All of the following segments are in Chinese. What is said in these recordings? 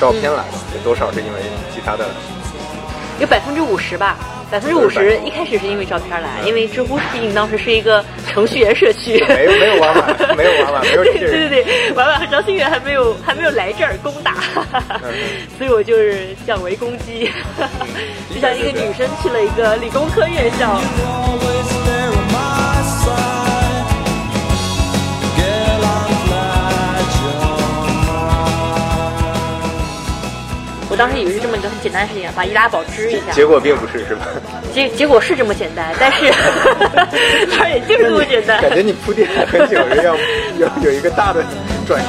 照片来的，有多少是因为其他的？有百分之五十吧，百分之五十一开始是因为照片来，因为知乎毕竟当时是一个程序员社区，没有没有娃娃，没有娃娃，没有对人。对对，娃娃和张馨月还没有还没有来这儿攻打，所以我就是降维攻击，就像一个女生去了一个理工科院校。我当时以为是这么一个很简单的事情，把易拉宝支一下，结果并不是，是吧？结结果是这么简单，但是 当然也就是这么简单。感觉你铺垫了很久，要要有一个大的转折。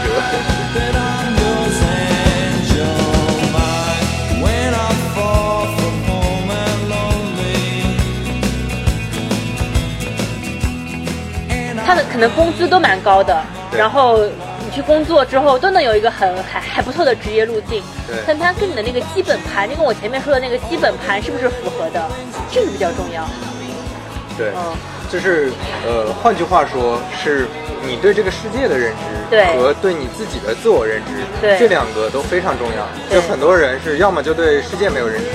他的可能工资都蛮高的，对然后你去工作之后都能有一个很还还不错的职业路径对，但它跟你的那个基本盘，就跟我前面说的那个基本盘是不是符合的，这个比较重要。对嗯，就是呃，换句话说，是你对这个世界的认知，对和对你自己的自我认知，对这两个都非常重要。就很多人是要么就对世界没有认知，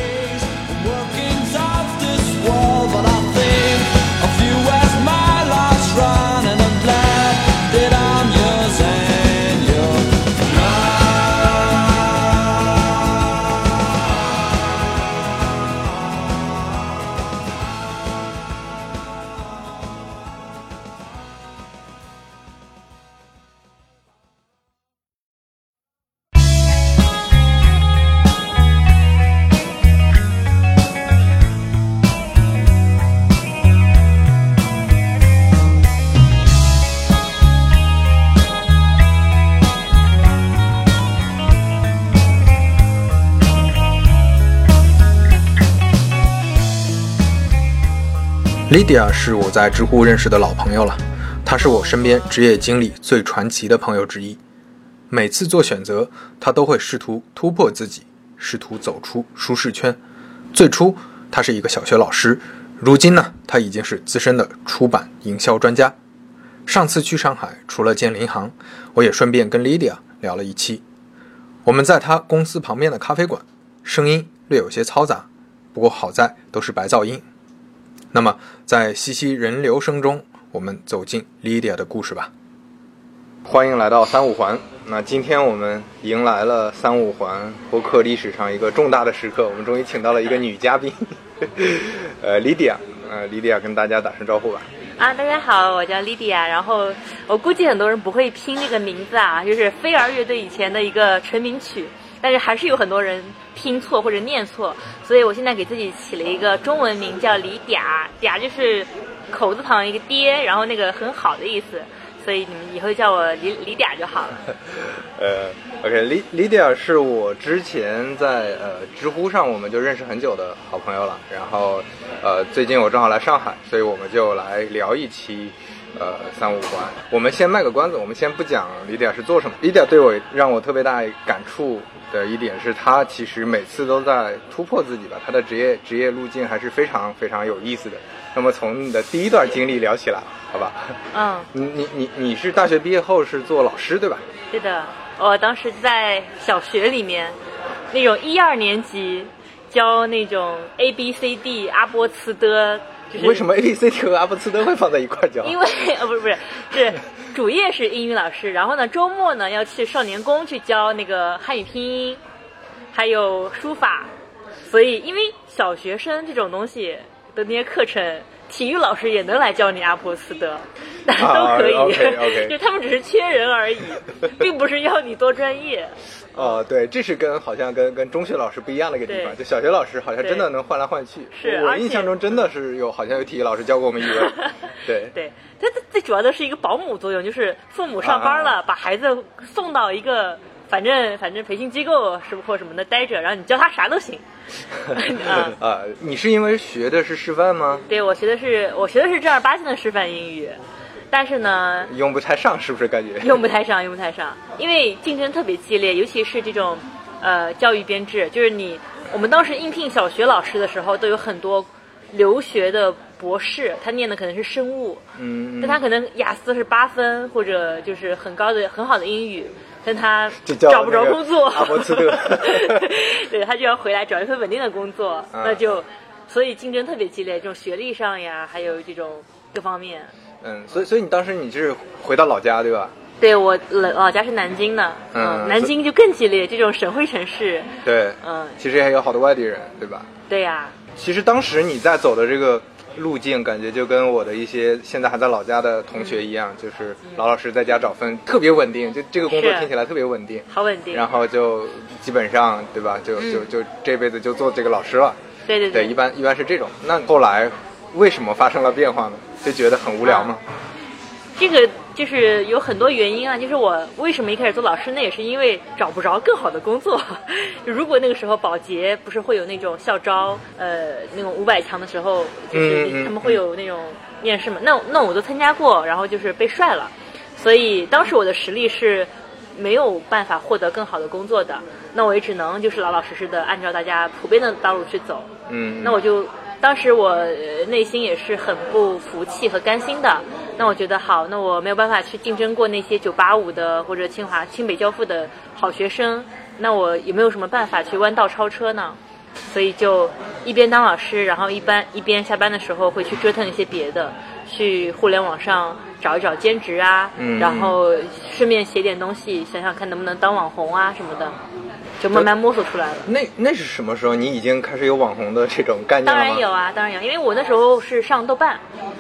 ，Lydia 是我在知乎认识的老朋友了，她是我身边职业经历最传奇的朋友之一。每次做选择，她都会试图突破自己，试图走出舒适圈。最初，她是一个小学老师，如今呢，她已经是资深的出版营销专家。上次去上海，除了见林航，我也顺便跟 Lydia 聊了一期。我们在她公司旁边的咖啡馆，声音略有些嘈杂，不过好在都是白噪音。那么，在熙熙人流声中，我们走进 Lydia 的故事吧。欢迎来到三五环。那今天我们迎来了三五环播客历史上一个重大的时刻，我们终于请到了一个女嘉宾，呃，Lydia。呃，Lydia 跟大家打声招呼吧。啊，大家好，我叫 Lydia，然后我估计很多人不会拼这个名字啊，就是飞儿乐队以前的一个成名曲，但是还是有很多人拼错或者念错，所以我现在给自己起了一个中文名叫李嗲，嗲就是口字旁一个爹，然后那个很好的意思，所以你们以后叫我李李嗲就好了。呃，OK，李李嗲是我之前在呃知乎上我们就认识很久的好朋友了。然后呃最近我正好来上海，所以我们就来聊一期呃三五环。我们先卖个关子，我们先不讲李嗲是做什么。李嗲对我让我特别大感触的一点是，他其实每次都在突破自己吧，他的职业职业路径还是非常非常有意思的。那么从你的第一段经历聊起来，好吧？嗯，你你你你是大学毕业后是做老师对吧？对的，我当时在小学里面，那种一二年级教那种 A B C D 阿波茨的，就是为什么 A B C D 和阿波茨登会放在一块儿教？因为呃 不是不是是主业是英语老师，然后呢周末呢要去少年宫去教那个汉语拼音，还有书法，所以因为小学生这种东西的那些课程。体育老师也能来教你阿波斯德，大家都可以，就他们只是缺人而已，并不是要你多专业。哦，对，这是跟好像跟跟中学老师不一样的一个地方，就小学老师好像真的能换来换去。是我印象中真的是有好像有体育老师教过我们语文。对，对，它它最主要的是一个保姆作用，就是父母上班了，把孩子送到一个反正反正培训机构是或什么的待着，然后你教他啥都行。啊，啊，你是因为学的是师范吗？对我学的是我学的是正儿八经的师范英语，但是呢，用不太上，是不是感觉？用不太上，用不太上，因为竞争特别激烈，尤其是这种呃教育编制，就是你我们当时应聘小学老师的时候，都有很多留学的博士，他念的可能是生物，嗯，但他可能雅思是八分或者就是很高的很好的英语，但他找不着工作，对他就要回来找一份稳定的工作，啊。那就所以竞争特别激烈，这种学历上呀，还有这种各方面。嗯，所以所以你当时你是回到老家对吧？对我老老家是南京的，嗯南京就更激烈，这种省会城市，对，嗯，其实也有好多外地人对吧？对呀、其实当时你在走的这个路径，感觉就跟我的一些现在还在老家的同学一样，就是老老实实在家找份特别稳定，就这个工作听起来特别稳定，好稳定。然后就基本上对吧？就就就这辈子就做这个老师了。对对对，一般一般是这种。那后来为什么发生了变化呢？就觉得很无聊吗？这个就是有很多原因啊，就是我为什么一开始做老师，那也是因为找不着更好的工作。如果那个时候保洁不是会有那种校招，呃，那种五百强的时候，就是他们会有那种面试嘛，那那我都参加过，然后就是被帅了，所以当时我的实力是没有办法获得更好的工作的，那我也只能就是老老实实的按照大家普遍的道路去走。嗯，那我就当时我呃内心也是很不服气和甘心的。那我觉得好，那我没有办法去竞争过那些九八五的或者清华、清北交付的好学生，那我有没有什么办法去弯道超车呢？所以就一边当老师，然后一般一边下班的时候会去折腾一些别的，去互联网上找一找兼职啊，嗯然后顺便写点东西，想想看能不能当网红啊什么的，就慢慢摸索出来了。那那是什么时候？你已经开始有网红的这种概念当？然有啊，当然有，因为我那时候是上豆瓣，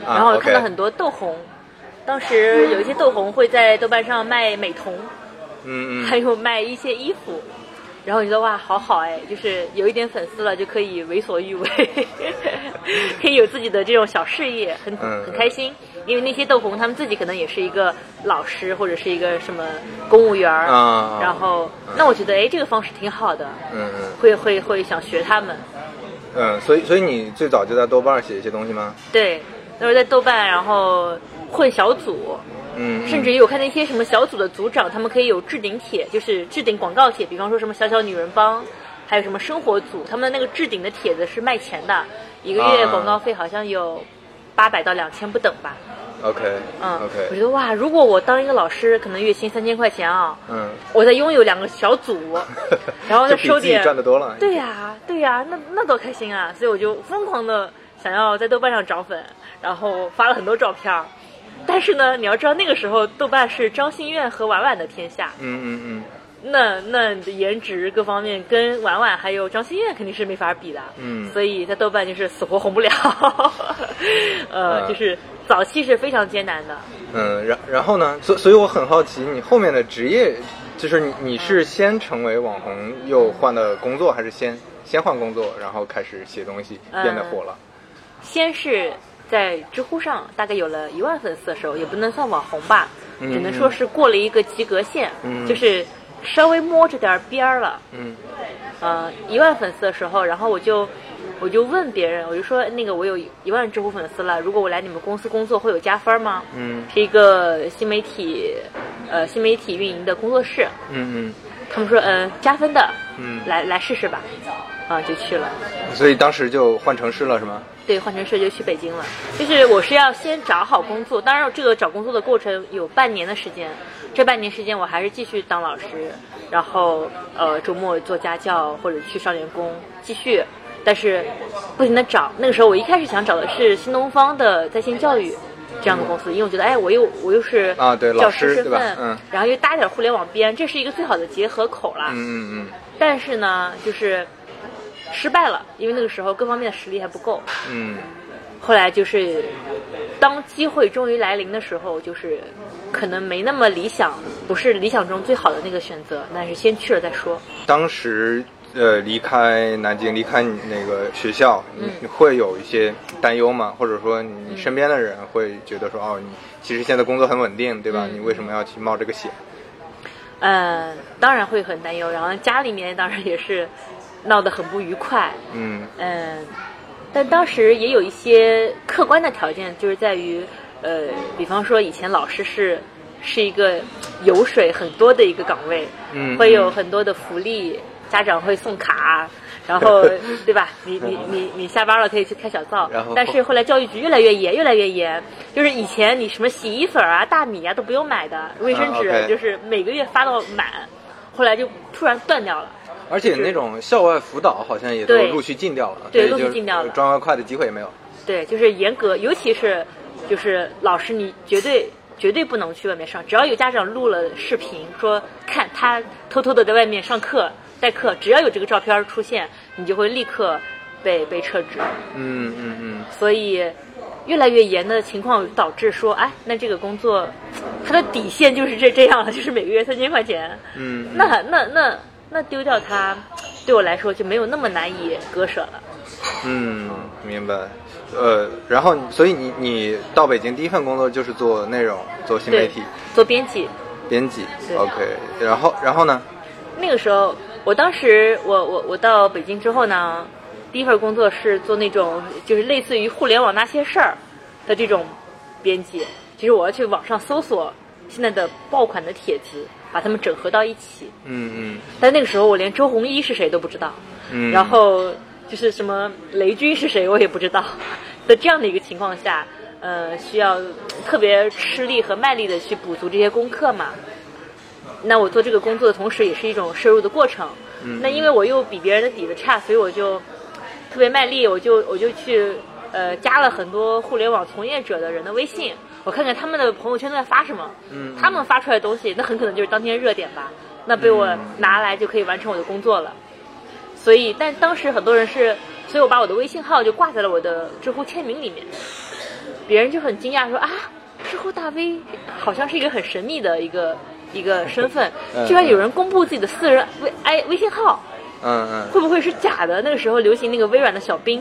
啊然后看到很多豆红，当时有一些豆红会在豆瓣上卖美瞳，嗯嗯，还有卖一些衣服，然后我觉得哇，好好哎，就是有一点粉丝了就可以为所欲为，可以有自己的这种小事业，很嗯很开心。因为那些豆红他们自己可能也是一个老师或者是一个什么公务员儿，啊然后那我觉得哎这个方式挺好的，嗯嗯。会会会想学他们。嗯，所以所以你最早就在豆瓣写一些东西吗？对，那时候在豆瓣，然后混小组，嗯，嗯甚至于我看那些什么小组的组长，他们可以有置顶帖，就是置顶广告帖，比方说什么小小女人帮，还有什么生活组，他们那个置顶的帖子是卖钱的，一个月啊广告费好像有八百到两千不等吧。OK 嗯 OK 我觉得哇，如果我当一个老师，可能月薪三千块钱啊，嗯，我再拥有两个小组，然后再 收点，赚的多了。对呀、对呀、那那多开心啊！所以我就疯狂的想要在豆瓣上涨粉，然后发了很多照片儿。但是呢，你要知道那个时候豆瓣是张馨月和婉婉的天下，嗯嗯嗯那那你的颜值各方面跟婉婉还有张馨月肯定是没法比的。嗯所以在豆瓣就是死活红不了，呃，啊就是早期是非常艰难的。嗯，然然后呢？所所以我很好奇，你后面的职业，就是你你是先成为网红，又换的工作，还是先先换工作，然后开始写东西，变得火了？先是在知乎上大概有了一万粉丝的时候，也不能算网红吧，嗯只能说是过了一个及格线，嗯就是稍微摸着点边儿了。嗯呃，一万粉丝的时候，然后我就我就问别人，我就说那个我有一万知乎粉丝了，如果我来你们公司工作会有加分吗？嗯是一个新媒体呃新媒体运营的工作室，嗯嗯他们说嗯、加分的，嗯来来试试吧，啊就去了。嗯，所以当时就换城市了，是吗？对，换成社就去北京了。就是我是要先找好工作，当然这个找工作的过程有半年的时间，这半年时间我还是继续当老师，然后呃周末做家教或者去少年宫继续，但是不停的找。那个时候我一开始想找的是新东方的在线教育。这样的公司，因为我觉得，哎，我又我又是啊对老教师身份，嗯然后又搭点互联网边，这是一个最好的结合口了。嗯嗯但是呢，就是失败了，因为那个时候各方面的实力还不够。嗯后来就是，当机会终于来临的时候，就是可能没那么理想，不是理想中最好的那个选择，但是先去了再说。嗯，当时。呃，离开南京，离开你那个学校，你嗯你会有一些担忧吗？或者说，你身边的人会觉得说，哦，你其实现在工作很稳定，对吧？嗯你为什么要去冒这个险？嗯，当然会很担忧，然后家里面当然也是闹得很不愉快。嗯嗯，但当时也有一些客观的条件，就是在于，呃，比方说以前老师是是一个油水很多的一个岗位，嗯会有很多的福利，家长会送卡，然后 对吧？你你你你下班了可以去开小灶然后，但是后来教育局越来越严，越来越严，就是以前你什么洗衣粉啊、大米啊都不用买的，卫生纸就是每个月发到满，后来就突然断掉了。而且那种校外辅导好像也都陆续禁掉了，对陆续禁掉了赚外快的机会也没有。对，就是严格，尤其是就是老师，你绝对绝对不能去外面上。只要有家长录了视频，说看他偷偷的在外面上课代课，只要有这个照片出现，你就会立刻被被撤职。嗯嗯嗯，所以越来越严的情况导致说，哎，那这个工作它的底线就是这这样了，就是每个月三千块钱。嗯嗯那那那那丢掉它，对我来说就没有那么难以割舍了。嗯，明白。呃，然后所以你你到北京第一份工作就是做内容，做新媒体，做编辑。编辑。OK，然后然后呢？那个时候，我当时我我我到北京之后呢，第一份工作是做那种就是类似于互联网那些事儿的这种编辑，就是我要去网上搜索现在的爆款的帖子，把他们整合到一起。嗯嗯但那个时候我连周鸿祎是谁都不知道，嗯。然后就是什么雷军是谁我也不知道，在这样的一个情况下，呃，需要特别吃力和卖力的去补足这些功课嘛。那我做这个工作的同时，也是一种摄入的过程。嗯那因为我又比别人的底子差，所以我就特别卖力，我就我就去呃加了很多互联网从业者的人的微信，我看看他们的朋友圈都在发什么。嗯他们发出来的东西，那很可能就是当天热点吧。那被我嗯拿来就可以完成我的工作了。所以，但当时很多人是，所以我把我的微信号就挂在了我的知乎签名里面。别人就很惊讶说啊，知乎大 V 好像是一个很神秘的一个一个身份嗯，居然有人公布自己的私人微哎微信号，嗯嗯会不会是假的？那个时候流行那个微软的小兵，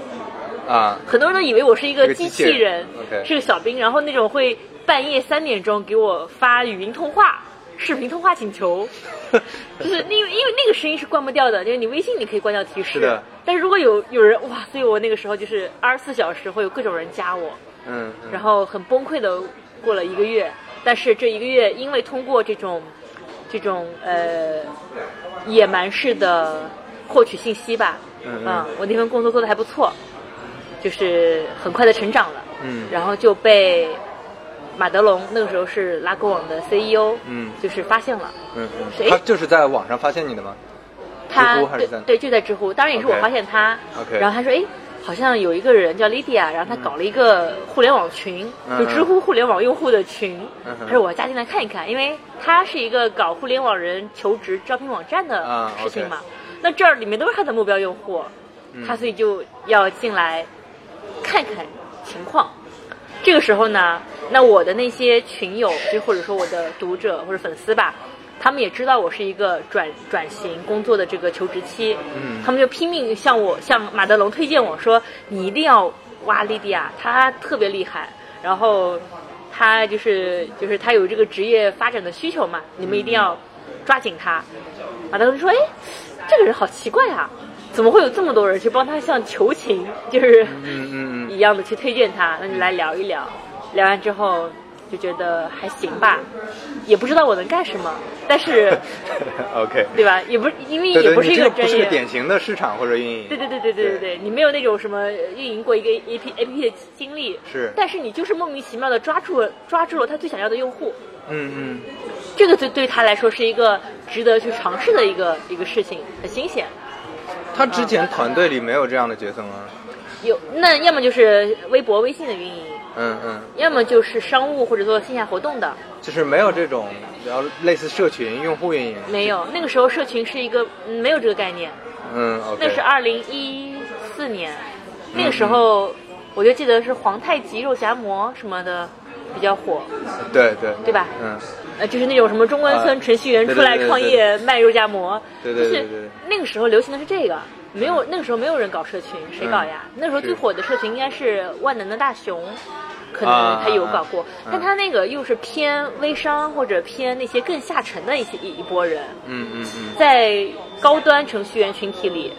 啊。很多人都以为我是一一个个机器人是个小兵，然后那种会半夜三点钟给我发语音通话、视频通话请求，就是因为因为那个声音是关不掉的，就是你微信你可以关掉提示，是的。但是如果有有人哇，所以我那个时候就是二十四小时会有各种人加我，嗯嗯。然后很崩溃的过了一个月，但是这一个月因为通过这种这种呃野蛮式的获取信息吧，嗯嗯。啊我那份工作做的还不错，就是很快的成长了，嗯。然后就被马德龙那个时候是拉勾网的 CEO，嗯。就是发现了。嗯他就是在网上发现你的吗？他知乎还是在对对就在知乎，当然也是我发现他。OK 然后他说哎。好像有一个人叫 Lydia，然后他搞了一个互联网群，嗯就知乎互联网用户的群。嗯他说我要加进来看一看，因为他是一个搞互联网人求职招聘网站的啊事情嘛。那这儿里面都是他的目标用户，嗯。他所以就要进来看看情况。这个时候呢，那我的那些群友，就或者说我的读者或者粉丝吧，他们也知道我是一个转转型工作的这个求职期，嗯他们就拼命向我向马德龙推荐我说，你一定要挖莉迪亚，她特别厉害，然后她就是就是她有这个职业发展的需求嘛，你们一定要抓紧她。马德龙说，哎，这个人好奇怪啊，怎么会有这么多人去帮他像求情，就是嗯嗯嗯一样的去推荐他，那你来聊一聊。聊完之后就觉得还行吧，也不知道我能干什么，但是嗯，OK。对吧？也不是因为对对，也不是一个专业这个不是个。典型的市场或者运营。对对对对对对对，你没有那种什么运营过一个 A P A P P 的经历，是但是你就是莫名其妙的抓住了抓住了他最想要的用户，嗯嗯这个对对他来说是一个值得去尝试的一个一个事情，很新鲜。他之前团队里没有这样的角色吗？有那要么就是微博、微信的运营，嗯嗯，要么就是商务或者做线下活动的，就是没有这种，然后类似社群用户运营。没有。那个时候社群是一个嗯没有这个概念，嗯，OK。那是二零一四年，那个时候我就记得是皇太极肉夹馍什么的比较火，对对。对吧？嗯，呃，就是那种什么中关村啊。程序员出来创业卖肉夹馍，对对对就是对对那个时候流行的是这个，没有那个时候没有人搞社群，谁搞呀？那时候最火的社群应该是万能的大熊。可啊能他有搞过，啊但他那个又是偏微商或者偏那些更下沉的一些一一波人，嗯嗯嗯，在高端程序员群体里，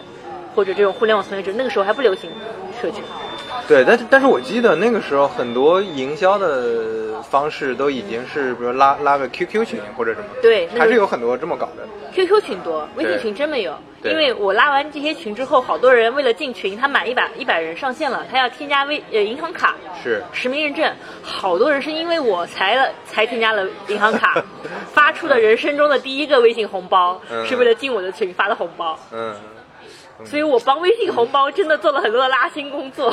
或者这种互联网从业者，那个时候还不流行社群。对，但是但是我记得那个时候很多营销的方式都已经是，比如拉拉个 QQ 群或者什么，对，还是有很多这么搞的。QQ 群多，微信群真没有。因为我拉完这些群之后，好多人为了进群，他满一百一百人上线了，他要添加微呃银行卡是实名认证，好多人是因为我才了才添加了银行卡，发出了人生中的第一个微信红包，嗯是为了进我的群发的红包。嗯，所以我帮微信红包真的做了很多的拉新工作。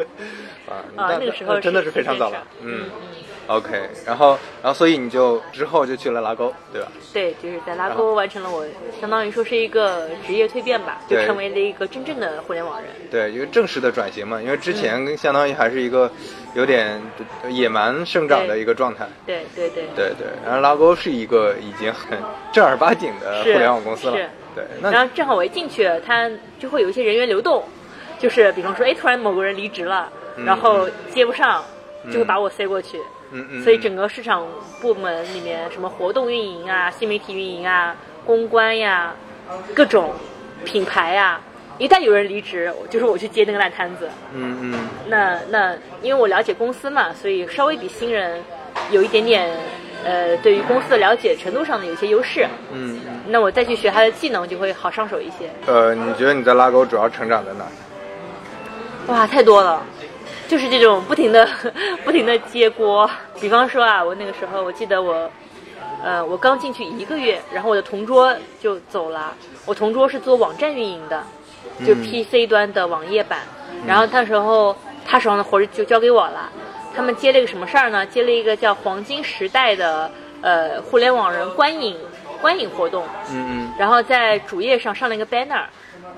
啊，啊那那个时候真的是非常早了。嗯，OK，然后然后所以你就之后就去了拉钩，对吧？对，就是在拉钩完成了我相当于说是一个职业蜕变吧，就成为了一个真正的互联网人。对，一个正式的转型嘛，因为之嗯前相当于还是一个有点野蛮生长的一个状态。对对对。对对，然后拉钩是一个已经很正儿八经的互联网公司了是。对，那然后正好我一进去，他就会有一些人员流动，就是比方说，哎，突然某个人离职了，嗯然后接不上，就会把我塞过去。嗯嗯，所以整个市场部门里面，什么活动运营啊、新媒体运营啊、公关呀、各种品牌呀，一旦有人离职，就是我去接那个烂摊子。嗯嗯那那因为我了解公司嘛，所以稍微比新人有一点点呃，对于公司的了解程度上的有些优势。嗯嗯，那我再去学他的技能，就会好上手一些。呃，你觉得你在拉钩主要成长在哪？哇，太多了，就是这种不停的、不停的接锅。比方说啊，我那个时候我记得我，呃，我刚进去一个月，然后我的同桌就走了。我同桌是做网站运营的，就嗯 PC 端的网页版。然后那时候他手上的活儿就交给我了。他们接了一个什么事儿呢？接了一个叫“黄金时代”的呃互联网人观影观影活动。嗯嗯然后在主页上上了一个 banner，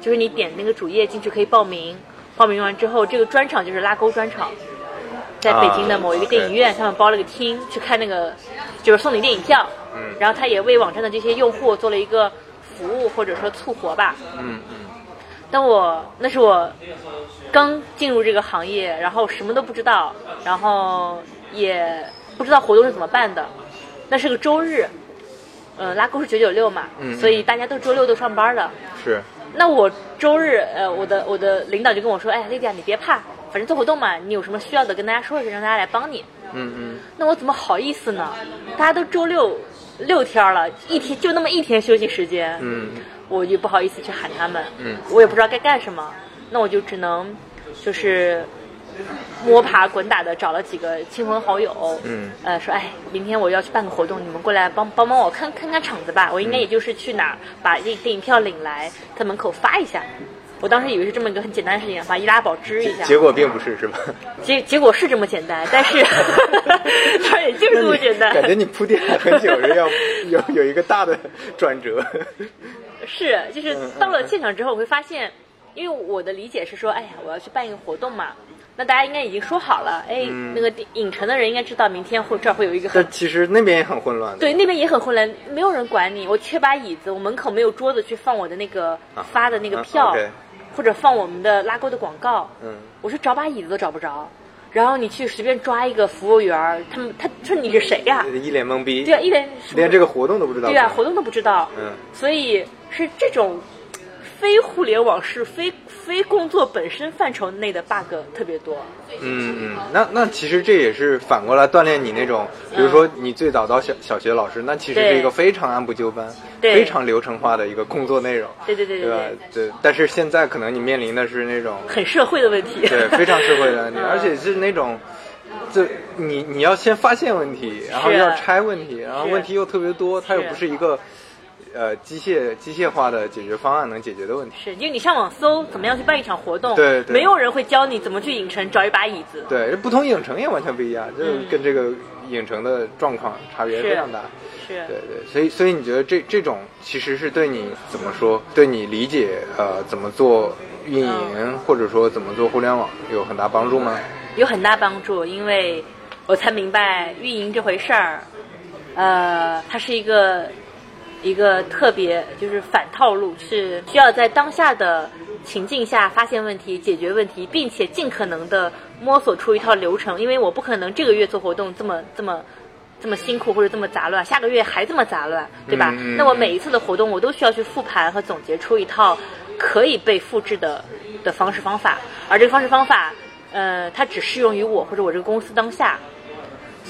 就是你点那个主页进去可以报名，报名完之后，这个专场就是拉钩专场，在北京的某一个电影院，他们包了个厅去看那个，就是送你电影票，嗯然后他也为网站的这些用户做了一个服务或者说促活吧。嗯嗯但我那是我刚进入这个行业，然后什么都不知道，然后也不知道活动是怎么办的。那是个周日，呃，拉钩是九九六嘛，嗯所以大家都周六都上班的。是，那我周日，呃，我的我的领导就跟我说，哎，丽迪亚，你别怕，反正做活动嘛，你有什么需要的跟大家说一声，让大家来帮你。嗯嗯那我怎么好意思呢？大家都周六六天了，一天就那么一天休息时间，嗯我就不好意思去喊他们，嗯我也不知道该干什么，那我就只能就是摸爬滚打的找了几个亲朋好友，嗯呃，说哎，明天我要去办个活动，你们过来帮帮帮我看看看场子吧。我应该也就是去哪儿把这电影票领来，在门口发一下。我当时以为是这么一个很简单的事情，把易拉宝支一下。结果并不是，是吧？结结果是这么简单，但是 它也就是这么简单。感觉你铺垫了很久，是要有有一个大的转折。是，就是嗯到了现场之后，我会发现，因为我的理解是说，哎呀，我要去办一个活动嘛，那大家应该已经说好了，哎，嗯那个影城的人应该知道明天会这儿会有一个很。但其实那边也很混乱的。对，那边也很混乱，没有人管你。我缺把椅子，我门口没有桌子去放我的那个啊发的那个啊票，OK 或者放我们的拉钩的广告。嗯我说找把椅子都找不着，然后你去随便抓一个服务员儿，他们他说你是谁呀、一脸懵逼。对啊，一脸连这个活动都不知道。对啊，活动都不知道。嗯所以是这种非互联网是非非工作本身范畴内的 bug 特别多。嗯嗯，那那其实这也是反过来锻炼你那种，比如说你最早到小小学老师，那其实是一个非常按部就班、对非常流程化的一个工作内容，对对对对对吧？对，但是现在可能你面临的是那种很社会的问题。对 非常社会的问题，嗯而且是那种。就你你要先发现问题，然后要拆问题，然后问题又特别多，它又不是一个呃机械机械化的解决方案能解决的问题。是，因为你上网搜怎么样去办一场活动，对对没有人会教你怎么去影城找一把椅子。对，不同影城也完全不一样，就是嗯跟这个影城的状况差别非常大。是对对，所以所以你觉得这这种其实是对你怎么说，对你理解呃怎么做运营、嗯或者说怎么做互联网有很大帮助吗？有很大帮助，因为我才明白运营这回事儿，呃，它是一个一个特别就是反套路，是需要在当下的情境下发现问题、解决问题，并且尽可能的摸索出一套流程。因为我不可能这个月做活动这么这么。这么辛苦或者这么杂乱，下个月还这么杂乱，对吧？那我每一次的活动，我都需要去复盘和总结出一套可以被复制的的方式方法，而这个方式方法，呃，它只适用于我或者我这个公司当下。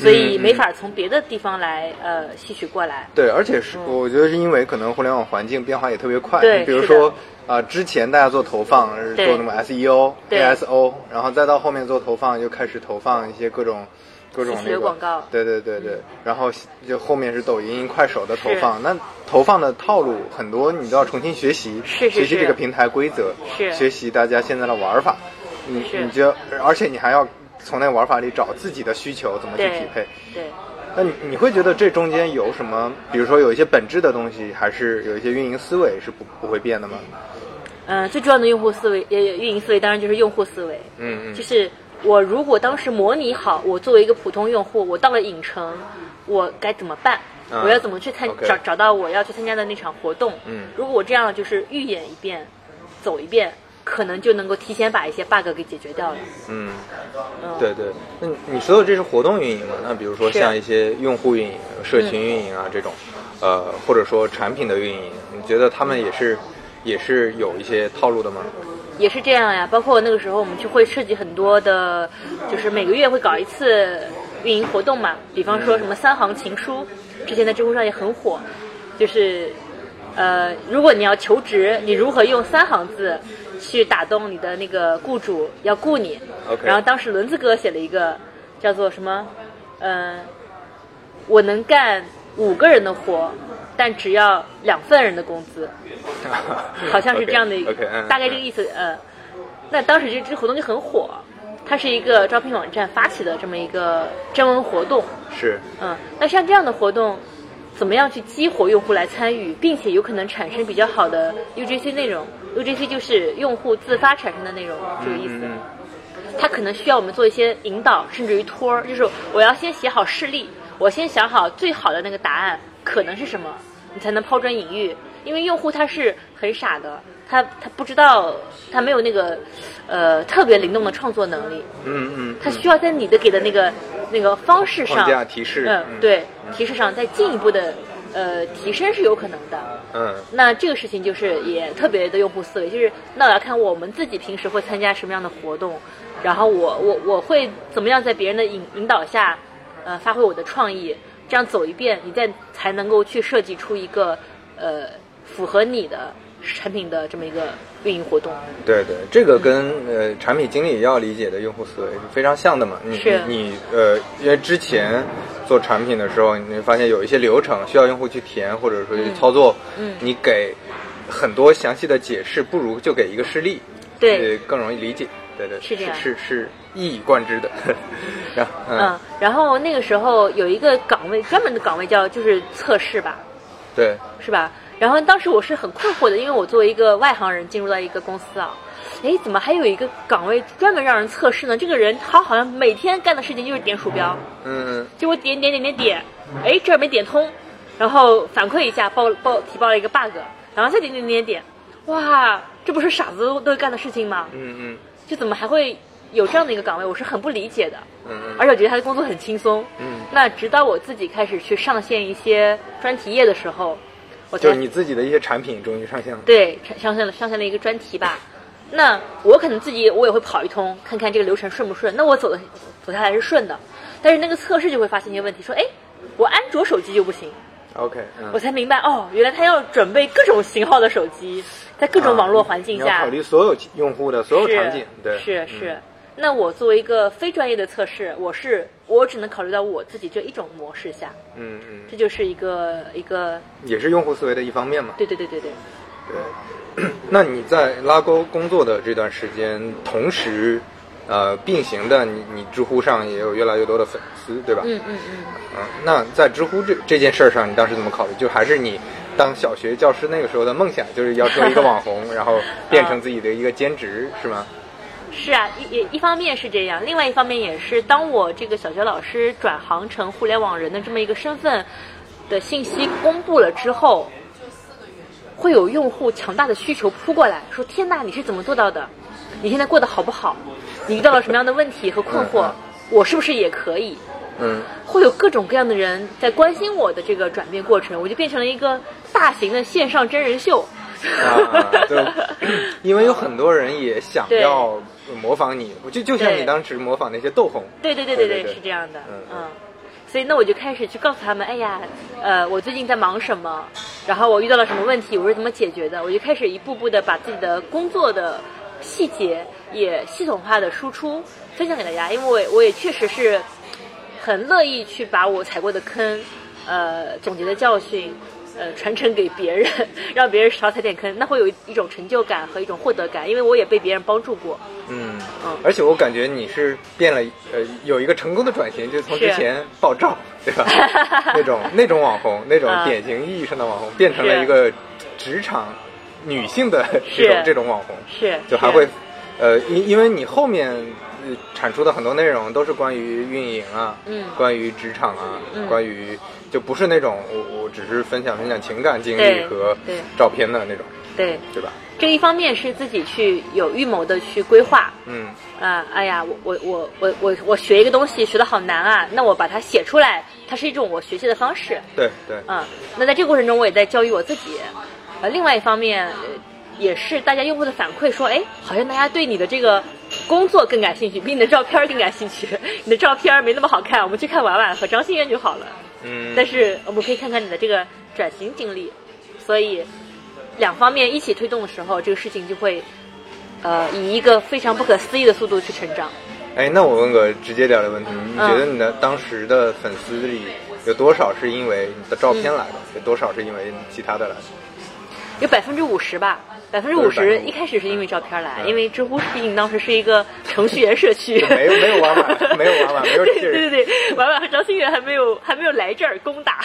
所以嗯没法从别的地方来呃吸取过来。对，而且是我觉得是因为可能互联网环境变化也特别快，对比如说啊、之前大家做投放是做什么 SEO、对。ASO，然后再到后面做投放就开始投放一些各种各种那个的广告。对对对对，然后就后面是抖音、快手的投放，那投放的套路很多，你都要重新学习，是是是学习这个平台规则，是。学习大家现在的玩法，你是。你就而且你还要从那个玩法里找自己的需求怎么去匹配。对，那你你会觉得这中间有什么，比如说有一些本质的东西，还是有一些运营思维是不不会变的吗？嗯、最重要的用户思维呃运营思维当然就是用户思维，嗯嗯就是我如果当时模拟好，我作为一个普通用户，我到了影城，我该怎么办？嗯我要怎么去参找找到我要去参加的那场活动？嗯如果我这样就是预演一遍，走一遍，可能就能够提前把一些 bug 给解决掉了。嗯，嗯，对对。那你说的这是活动运营嘛？那比如说像一些用户运营、社群运营啊这种，呃，或者说产品的运营，你觉得他们也是也是有一些套路的吗？也是这样呀。包括那个时候，我们就会设计很多的，就是每个月会搞一次运营活动嘛。比方说什么三行情书，之前在知乎上也很火，就是呃，如果你要求职，你如何用三行字去打动你的那个雇主要雇你 OK 然后当时轮子哥写了一个叫做什么，嗯、我能干五个人的活，但只要两份人的工资。好像是这样的一个大概这个意思。呃，那当时这这活动就很火，它是一个招聘网站发起的这么一个征文活动。是，嗯，那像这样的活动，怎么样去激活用户来参与，并且有可能产生比较好的 UGC 内容？UGC 就是用户自发产生的内容，这个意思。它可能需要我们做一些引导，甚至于托儿，就是我要先写好事例，我先想好最好的那个答案可能是什么，你才能抛砖引玉。因为用户他是很傻的，他他不知道，他没有那个呃特别灵动的创作能力，嗯嗯，他需要在你的给的那个那个方式上框架提示嗯嗯，对，提示上再进一步的呃提升是有可能的。嗯那这个事情就是也特别的用户思维，就是那我要看我们自己平时会参加什么样的活动，然后我我我会怎么样在别人的引引导下，呃，发挥我的创意，这样走一遍，你再才能够去设计出一个呃符合你的产品的这么一个运营活动。对对，这个跟呃产品经理要理解的用户思维是非常像的嘛。你是你你呃，因为之前做产品的时候，你会发现有一些流程需要用户去填或者说去操作，嗯你给很多详细的解释，不如就给一个示例，对呃，更容易理解。对对，是这样是是一以贯之的。然后嗯，然后那个时候有一个岗位，专门的岗位叫就是测试吧，对，是吧？然后当时我是很困惑的，因为我作为一个外行人进入到一个公司啊，哎，怎么还有一个岗位专门让人测试呢？这个人他好像每天干的事情就是点鼠标，嗯就我点点点点点，哎，这儿没点通，然后反馈一下报报提报了一个 bug，然后再点点点点，哇，这不是傻子都会干的事情吗？嗯嗯就怎么还会有这样的一个岗位？我是很不理解的。嗯嗯而且我觉得他的工作很轻松。嗯那直到我自己开始去上线一些专题页的时候，我才就是你自己的一些产品终于上线了。对上线了上线了一个专题吧。那我可能自己我也会跑一通，看看这个流程顺不顺。那我走的走下来是顺的，但是那个测试就会发现一些问题，说哎，我安卓手机就不行。OK，嗯我才明白哦，原来他要准备各种型号的手机，在各种网络环境下，啊考虑所有用户的所有场景，对，嗯是是。那我作为一个非专业的测试，我是我只能考虑到我自己这一种模式下，嗯嗯，这就是一个一个，也是用户思维的一方面嘛。对对对对对，对，那你在拉钩工作的这段时间，同时，呃，并行的，你你知乎上也有越来越多的粉丝，对吧？嗯嗯嗯，嗯，那在知乎这这件事儿上，你当时怎么考虑？就还是你当小学教师那个时候的梦想，就是要做一个网红，然后变成自己的一个兼职，是吗？是啊，一也一方面是这样，另外一方面也是，当我这个小学老师转行成互联网人的这么一个身份的信息公布了之后，会有用户强大的需求扑过来，说：“天呐，你是怎么做到的？你现在过得好不好？你遇到了什么样的问题和困惑？我是不是也可以？”嗯会有各种各样的人在关心我的这个转变过程，我就变成了一个大型的线上真人秀。啊，对 因为有很多人也想要模仿你，我就就像你当时模仿那些斗红，对对对对对对对是这样的，嗯嗯。所以那我就开始去告诉他们，哎呀，呃，我最近在忙什么，然后我遇到了什么问题，我是怎么解决的，我就开始一步步的把自己的工作的细节也系统化的输出分享给大家，因为我我也确实是很乐意去把我踩过的坑，呃，总结的教训。呃，传承给别人，让别人少踩点坑，那会有一种成就感和一种获得感，因为我也被别人帮助过。嗯嗯。而且我感觉你是变了，呃，有一个成功的转型，就是从之前爆照，对吧？那种 那种网红，那种啊。典型意义上的网红，变成了一个职场女性的这种这种网红，是。就还会，呃，因因为你后面呃产出的很多内容都是关于运营啊，嗯。关于职场啊，嗯。关于就不是那种我我只是分享分享情感经历和对。照片的那种，对。对吧？这一方面是自己去有预谋的去规划，嗯。啊、哎呀，我我我我我我学一个东西学的好难啊，那我把它写出来，它是一种我学习的方式，对对，嗯，那在这个过程中，我也在教育我自己。呃，另外一方面，呃也是大家用户的反馈说，哎，好像大家对你的这个工作更感兴趣，比你的照片更感兴趣。你的照片没那么好看，我们去看婉婉和张馨月就好了。嗯，但是我们可以看看你的这个转型经历，所以两方面一起推动的时候，这个事情就会，呃，以一个非常不可思议的速度去成长。哎，那我问个直接点的问题，你嗯觉得你的当时的粉丝里有多少是因为你的照片来的，有多少是因为其他的来的？有百分之五十吧，百分之五十50%一开始是因为照片来，嗯。因为知乎毕竟当时是一个程序员社区，没有没有婉婉，没有婉婉，没有对对对对，婉婉和张馨月还没有还没有来这儿攻打，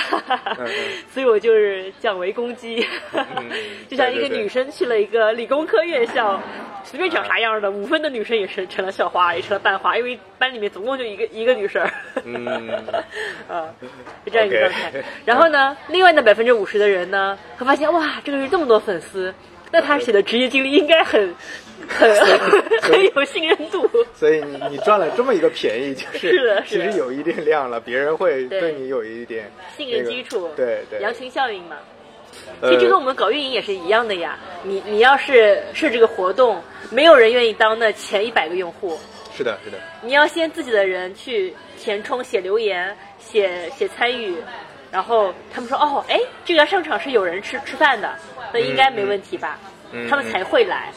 嗯 所以我就是降维攻击，就像一个女生去了一个理工科院校，随便找啥样的五分的女生也是成了校花，也成了班花，因为班里面总共就一个一个女生，嗯。啊，就这样一个状态。然后呢，另外那百分之五十的人呢，会发现哇，这个人这么多粉丝，那他写的职业经历应该很很 很有信任度。所以你你赚了这么一个便宜，就是其实有一定量了，别人会对。对你有一点信任基础，对对，羊群效应嘛。呃其实这跟我们搞运营也是一样的呀。你你要是设置个活动，没有人愿意当那前一百个用户，是的是的，你要先自己的人去填充、写留言、写写参与，然后他们说哦，哎，这个上场是有人吃吃饭的，那应该没问题吧？嗯他们才会来。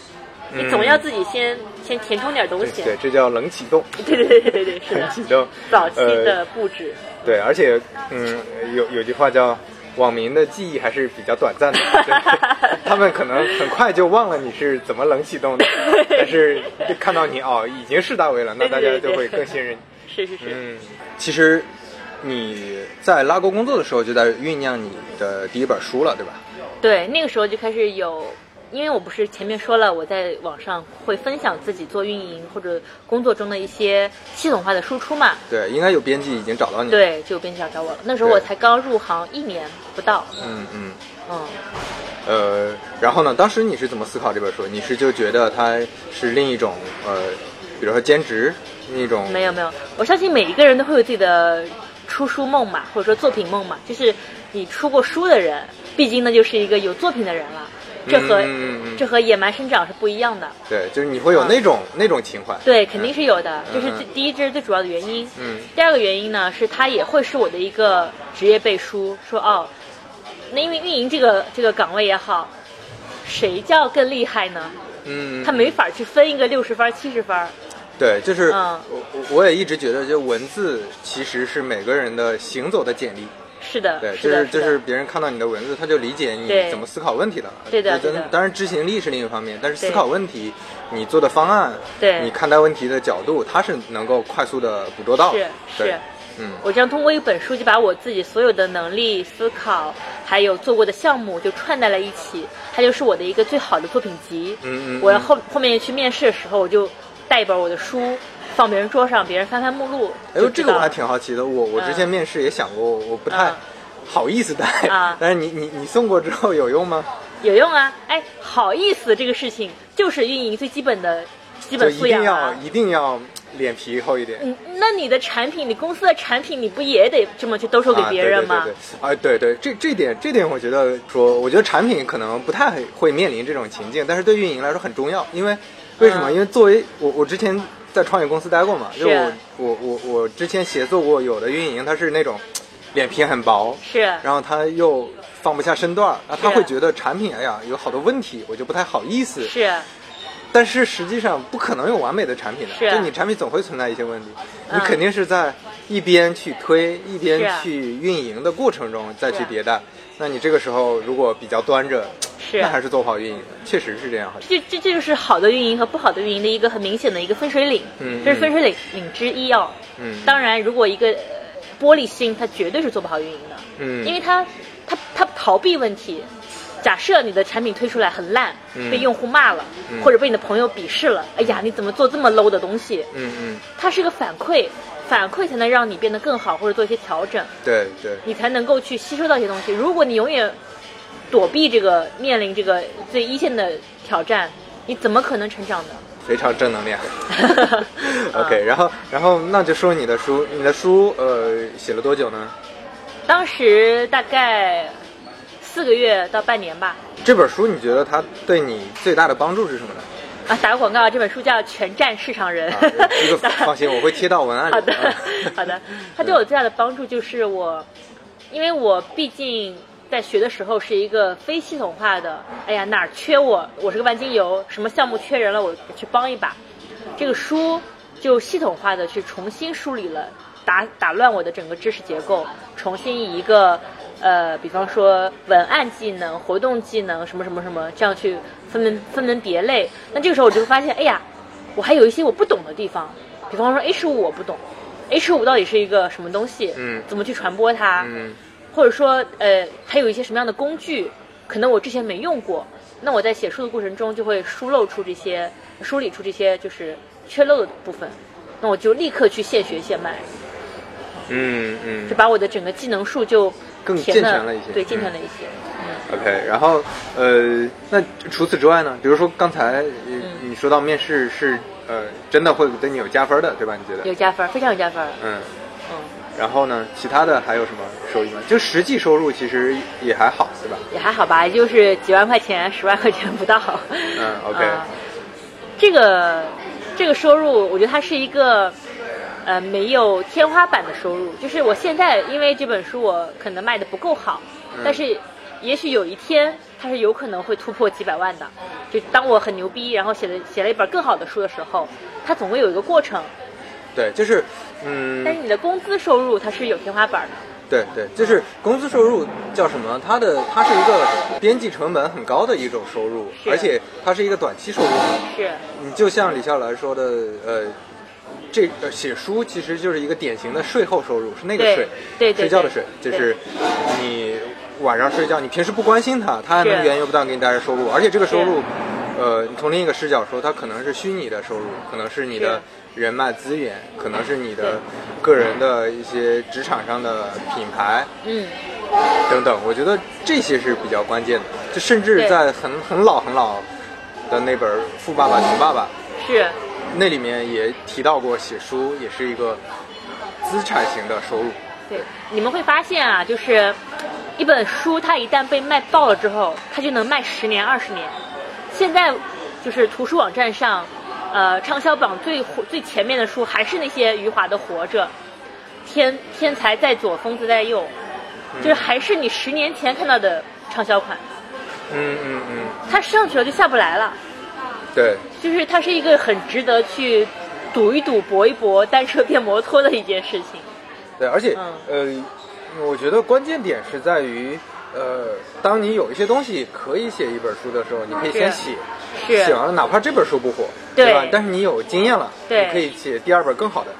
你总要自己先先填充点东西。对，这叫冷启动，对对对对对对，是的冷。启动，早期呃的布置，对，而且嗯，有有句话叫“网民的记忆还是比较短暂的 ”，对 他们可能很快就忘了你是怎么冷启动的，但是看到你哦已经是大 V 了，那大家就会更信任你。是是是，嗯，其实你在拉钩工作的时候就在酝酿你的第一本书了，对吧？对，那个时候就开始有，因为我不是前面说了，我在网上会分享自己做运营或者工作中的一些系统化的输出嘛。对，应该有编辑已经找到你。，对，就有编辑来找我了。那时候我才刚入行一年不到，嗯嗯。嗯，呃，然后呢？当时你是怎么思考这本书？你是就觉得它是另一种呃，比如说兼职那种？没有没有，我相信每一个人都会有自己的出书梦嘛，或者说作品梦嘛，就是你出过书的人，毕竟呢就是一个有作品的人了，这和、这和野蛮生长是不一样的。对，就是你会有那种、那种情怀。对，肯定是有的，这是第一，这是最主要的原因。嗯第二个原因呢，是它也会是我的一个职业背书，说哦，那因为运营这个这个岗位也好，谁叫更厉害呢？嗯，他没法去分一个六十分、七十分。对，就是、嗯我我我也一直觉得，就文字其实是每个人的行走的简历。是的，对，就是的，就是别人看到你的文字，他就理解你怎么思考问题的了。对的对的。当当然执行力是另一方面，但是思考问题，你做的方案，对。你看待问题的角度，他是能够快速的捕捉到。的。是是，嗯。我这样通过一本书就把我自己所有的能力、思考，还有做过的项目就串在了一起，它就是我的一个最好的作品集。嗯嗯我要后后面去面试的时候，我就带一本我的书放别人桌上，别人翻翻目录。哎呦，这个我还挺好奇的。我我之前面试也想过，我不太嗯好意思带，啊 但是你你你送过之后有用吗？有用啊！哎，好意思，这个事情就是运营最基本的基就本素一定要养啊。一定要脸皮厚一点。嗯，那你的产品，你公司的产品，你不也得这么去兜售给别人吗？啊、对对对对，啊，对对，这这点这点我觉得说，我觉得产品可能不太会面临这种情境，但是对运营来说很重要，因为为什么？嗯因为作为我我之前在创业公司待过嘛，就是。我我我我之前协作过有的运营，他是那种脸皮很薄，是。然后他又放不下身段儿，然后他会觉得产品哎呀有好多问题，我就不太好意思。是。但是实际上不可能有完美的产品的，就你产品总会存在一些问题，你嗯。肯定是在一边去推一边去运营的过程中再去迭代。那你这个时候如果比较端着，是那还是做不好运营的，确实是这样。这这这就是好的运营和不好的运营的一个很明显的一个分水岭，嗯这是分水岭岭之一哦。嗯当然，如果一个呃玻璃心，他绝对是做不好运营的，嗯因为他他他逃避问题。假设你的产品推出来很烂，嗯被用户骂了，嗯或者被你的朋友鄙视了，哎呀，你怎么做这么 low 的东西？嗯嗯，它是个反馈，反馈才能让你变得更好，或者做一些调整，对对，你才能够去吸收到一些东西。如果你永远躲避这个面临这个最一线的挑战，你怎么可能成长呢？非常正能量。嗯 OK，然后然后那就说你的书，你的书呃写了多久呢？当时大概四个月到半年吧。这本书你觉得它对你最大的帮助是什么呢？啊，打个广告，这本书叫《全站市场人》啊，这个 放心，我会贴到文案里。好的啊，好的。它对我最大的帮助就是我，因为我毕竟在学的时候是一个非系统化的，哎呀哪儿缺我，我是个万金油，什么项目缺人了，我去帮一把。这个书就系统化的去重新梳理了，打打乱我的整个知识结构，重新以一个呃，比方说文案技能、活动技能什么什么什么这样去分门分门别类。那这个时候我就会发现，哎呀，我还有一些我不懂的地方，比方说 H 五我不懂，H 五到底是一个什么东西？嗯怎么去传播它？嗯或者说呃，还有一些什么样的工具，可能我之前没用过，那我在写书的过程中就会疏漏出这些，梳理出这些就是缺漏的部分，那我就立刻去现学现卖，嗯嗯就把我的整个技能树就更健全了一些对，嗯健全了一些。嗯，OK，然后呃，那除此之外呢？比如说刚才你说到面试是呃真的会对你有加分的，对吧？你觉得？有加分，非常有加分。嗯，嗯，然后呢，其他的还有什么收益吗？就实际收入其实也还好，对吧？也还好吧，就是几万块钱、十万块钱不到。嗯，OK，啊这个这个收入，我觉得它是一个呃没有天花板的收入。就是我现在因为这本书我可能卖的不够好，嗯但是也许有一天它是有可能会突破几百万的。就当我很牛逼，然后写了写了一本更好的书的时候，它总会有一个过程。对，就是嗯，但是你的工资收入它是有天花板的。对对，就是工资收入叫什么？它的它是一个边际成本很高的一种收入，而且它是一个短期收入。是你就像李笑来说的，呃，这呃写书其实就是一个典型的税后收入，是那个税，对对睡觉的税，就是你晚上睡觉，你平时不关心它，它还能源源不断给你带来收入，而且这个收入，呃，你从另一个视角说，它可能是虚拟的收入，可能是你的人脉资源，可能是你的个人的一些职场上的品牌，嗯。等等，我觉得这些是比较关键的。就甚至在很很老很老的那本《富爸爸穷爸爸》，是那里面也提到过，写书也是一个资产型的收入。对，你们会发现啊，就是一本书，它一旦被卖爆了之后，它就能卖十年、二十年。现在就是图书网站上，呃，畅销榜最火最前面的书还是那些余华的《活着》，天 天才在左，疯子在右，就是还是你十年前看到的畅销款，嗯嗯嗯，它上去了就下不来了。对，就是它是一个很值得去赌一赌、搏一搏、单车变摩托的一件事情。对，而且、嗯呃，我觉得关键点是在于，呃，当你有一些东西可以写一本书的时候，你可以先写，是写完了，哪怕这本书不火，对吧？但是你有经验了，对你可以写第二本更好的，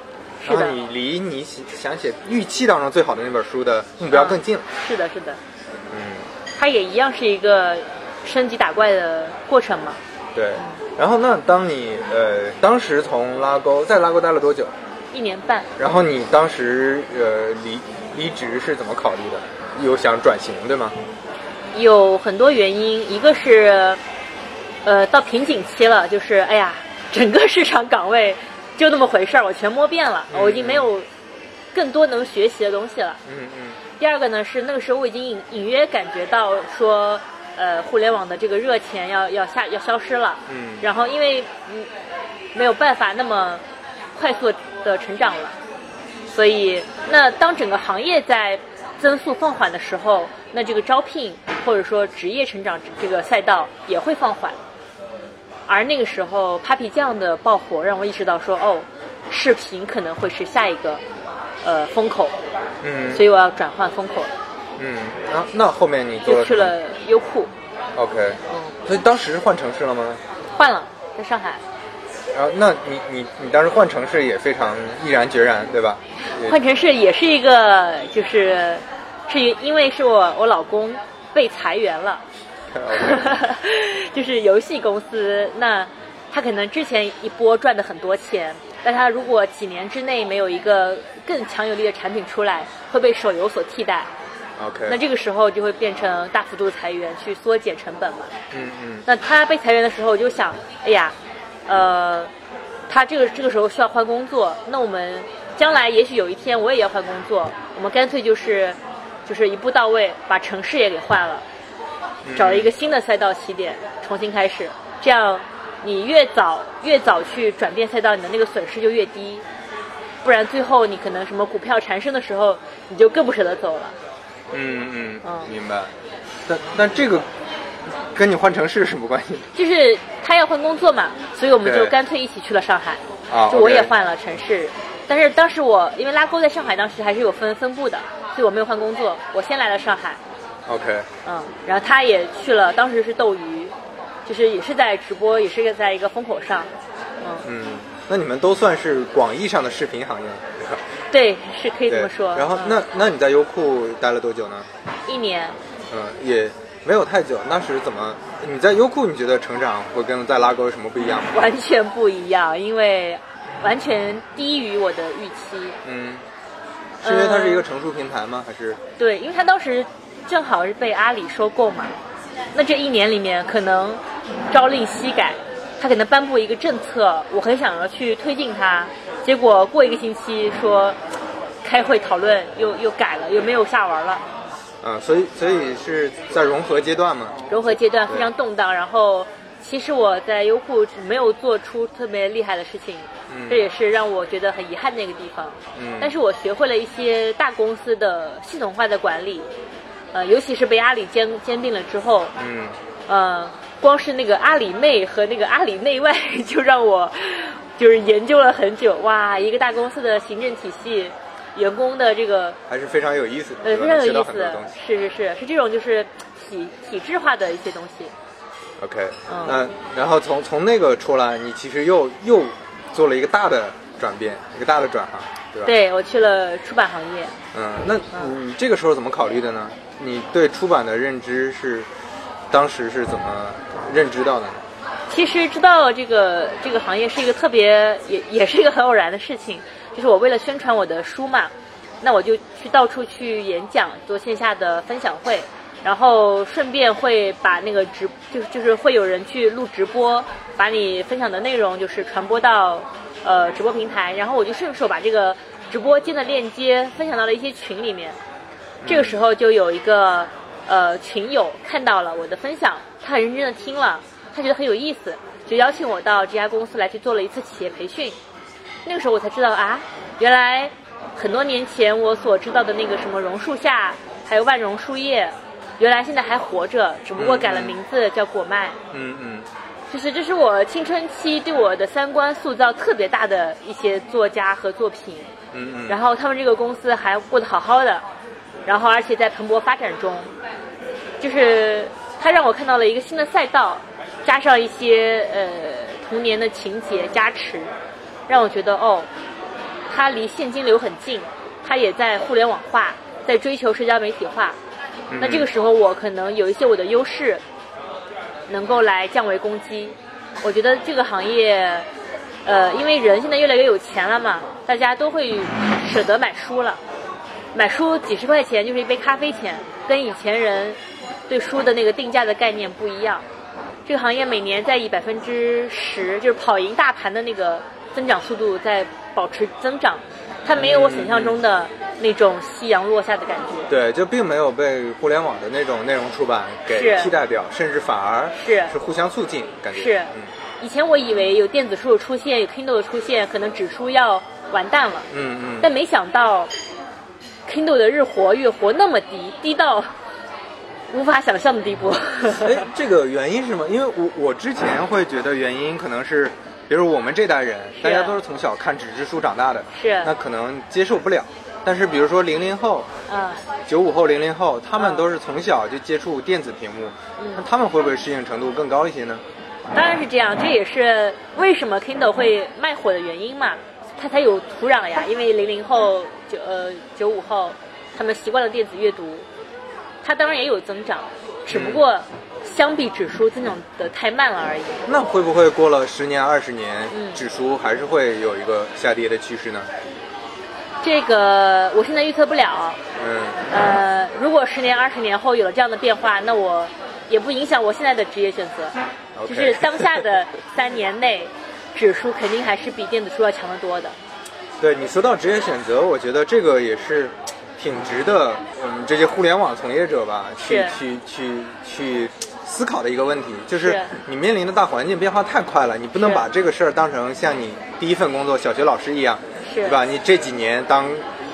然后你离你写想写预期当中最好的那本书的目标更近了。是的，是的，嗯，它也一样是一个升级打怪的过程嘛。对。然后那当你呃当时从拉钩在拉钩待了多久？一年半，然后你当时呃离离职是怎么考虑的？有想转型对吗？有很多原因，一个是，呃，到瓶颈期了，就是哎呀，整个市场岗位就那么回事儿，我全摸遍了，嗯我已经没有更多能学习的东西了。嗯嗯第二个呢是那个时候我已经隐隐约感觉到说，呃，互联网的这个热钱要要下要消失了。嗯然后因为嗯没有办法那么快速的成长了。所以，那当整个行业在增速放缓的时候，那这个招聘或者说职业成长这个赛道也会放缓。而那个时候，Papi 酱的爆火让我意识到说，哦，视频可能会是下一个呃风口，嗯所以我要转换风口了，嗯，那那后面你就去了优酷，OK，嗯，所以当时是换城市了吗？换了在上海。然后，那你你你当时换城市也非常毅然决然，对吧？换城市也是一个，就是是因为是我我老公被裁员了 就是游戏公司，那他可能之前一波赚的很多钱，但他如果几年之内没有一个更强有力的产品出来，会被手游所替代。OK，那这个时候就会变成大幅度裁员，去缩减成本嘛。嗯嗯那他被裁员的时候，我就想，哎呀，呃，他这个这个时候需要换工作，那我们将来也许有一天我也要换工作，我们干脆就是就是一步到位，把城市也给换了，找了一个新的赛道起点，重新开始，这样你越早越早去转变赛道，你的那个损失就越低，不然最后你可能什么股票缠身的时候，你就更不舍得走了。嗯嗯嗯明白。但但这个跟你换城市是什么关系？就是他要换工作嘛，所以我们就干脆一起去了上海。啊就我也换了城市，但是当时我因为拉钩在上海，当时还是有分分部的，所以我没有换工作，我先来了上海，OK，嗯，然后他也去了，当时是斗鱼，就是也是在直播，也是在一个风口上，嗯，嗯，那你们都算是广义上的视频行业，对吧？对，是可以这么说。然后嗯那那你在优酷待了多久呢？一年，嗯，也没有太久。那时怎么？你在优酷你觉得成长会跟在拉钩有什么不一样吗？完全不一样，因为完全低于我的预期。嗯，是因为它是一呃个成熟平台吗？还是对，因为它当时正好是被阿里收购嘛，那这一年里面可能朝令夕改，他可能颁布一个政策，我很想要去推进它，结果过一个星期说开会讨论又又改了，又没有下文了，嗯，所以所以是在融合阶段嘛？融合阶段非常动荡，然后。其实我在优酷没有做出特别厉害的事情，嗯这也是让我觉得很遗憾的一个地方。嗯但是我学会了一些大公司的系统化的管理，呃，尤其是被阿里兼兼并了之后，嗯呃，光是那个阿里内和那个阿里内外，就让我就是研究了很久。哇，一个大公司的行政体系，员工的这个还是非常有意思的，呃对非常有意思是是是是这种就是体体制化的一些东西。OK，嗯那然后从从那个出来，你其实又又做了一个大的转变，一个大的转行，对吧？。对我去了出版行业，嗯，那你这个时候怎么考虑的呢？你对出版的认知是当时是怎么认知到的呢？其实知道这个这个行业是一个特别也也是一个很偶然的事情，就是我为了宣传我的书嘛，那我就去到处去演讲，做线下的分享会，然后顺便会把那个直就是就是会有人去录直播，把你分享的内容就是传播到呃直播平台，然后我就顺手把这个直播间的链接分享到了一些群里面，这个时候就有一个呃群友看到了我的分享，他很认真的听了，他觉得很有意思，就邀请我到这家公司来去做了一次企业培训。那个时候我才知道啊，原来很多年前我所知道的那个什么榕树下，还有万榕树叶，原来现在还活着，只不过改了名字叫果麦。嗯嗯就是这是我青春期对我的三观塑造特别大的一些作家和作品。嗯嗯。然后他们这个公司还过得好好的，然后而且在蓬勃发展中，就是他让我看到了一个新的赛道，加上一些呃童年的情节加持，让我觉得哦，它离现金流很近，它也在互联网化，在追求社交媒体化。那这个时候我可能有一些我的优势，能够来降维攻击。我觉得这个行业，呃，因为人现在越来越有钱了嘛，大家都会舍得买书了。买书几十块钱就是一杯咖啡钱，跟以前人对书的那个定价的概念不一样。这个行业每年在以百分之十，就是跑赢大盘的那个增长速度在保持增长，它没有我想象中的那种夕阳落下的感觉。对，就并没有被互联网的那种内容出版给替代掉，甚至反而是是互相促进，感觉是嗯以前我以为有电子书的出现，有 Kindle 的出现，可能纸书要完蛋了，嗯嗯。但没想到 Kindle 的日活月活那么低，低到无法想象的地步。哎，这个原因是什么？因为我我之前会觉得原因可能是，比如我们这代人，大家都是从小看纸质书长大的，是那可能接受不了。但是比如说零零后、嗯，九五后、零零后，他们嗯都是从小就接触电子屏幕，嗯那他们会不会适应程度更高一些呢？当然是这样，这也是为什么 Kindle 会卖火的原因嘛，它才有土壤呀。因为零零后、九呃九五后，他们习惯了电子阅读，它当然也有增长，只不过相比指数增长的太慢了而已。那会不会过了十年、二十年，嗯纸书还是会有一个下跌的趋势呢？这个我现在预测不了。嗯呃，如果十年、二十年后有了这样的变化，那我也不影响我现在的职业选择。就是当下的 三年内，指数肯定还是比电子书要强得多的。对你说到职业选择，我觉得这个也是挺值得我们这些互联网从业者吧，去去去去思考的一个问题，就是是。你面临的大环境变化太快了，你不能把这个事儿当成像你第一份工作小学老师一样，是。对吧？你这几年当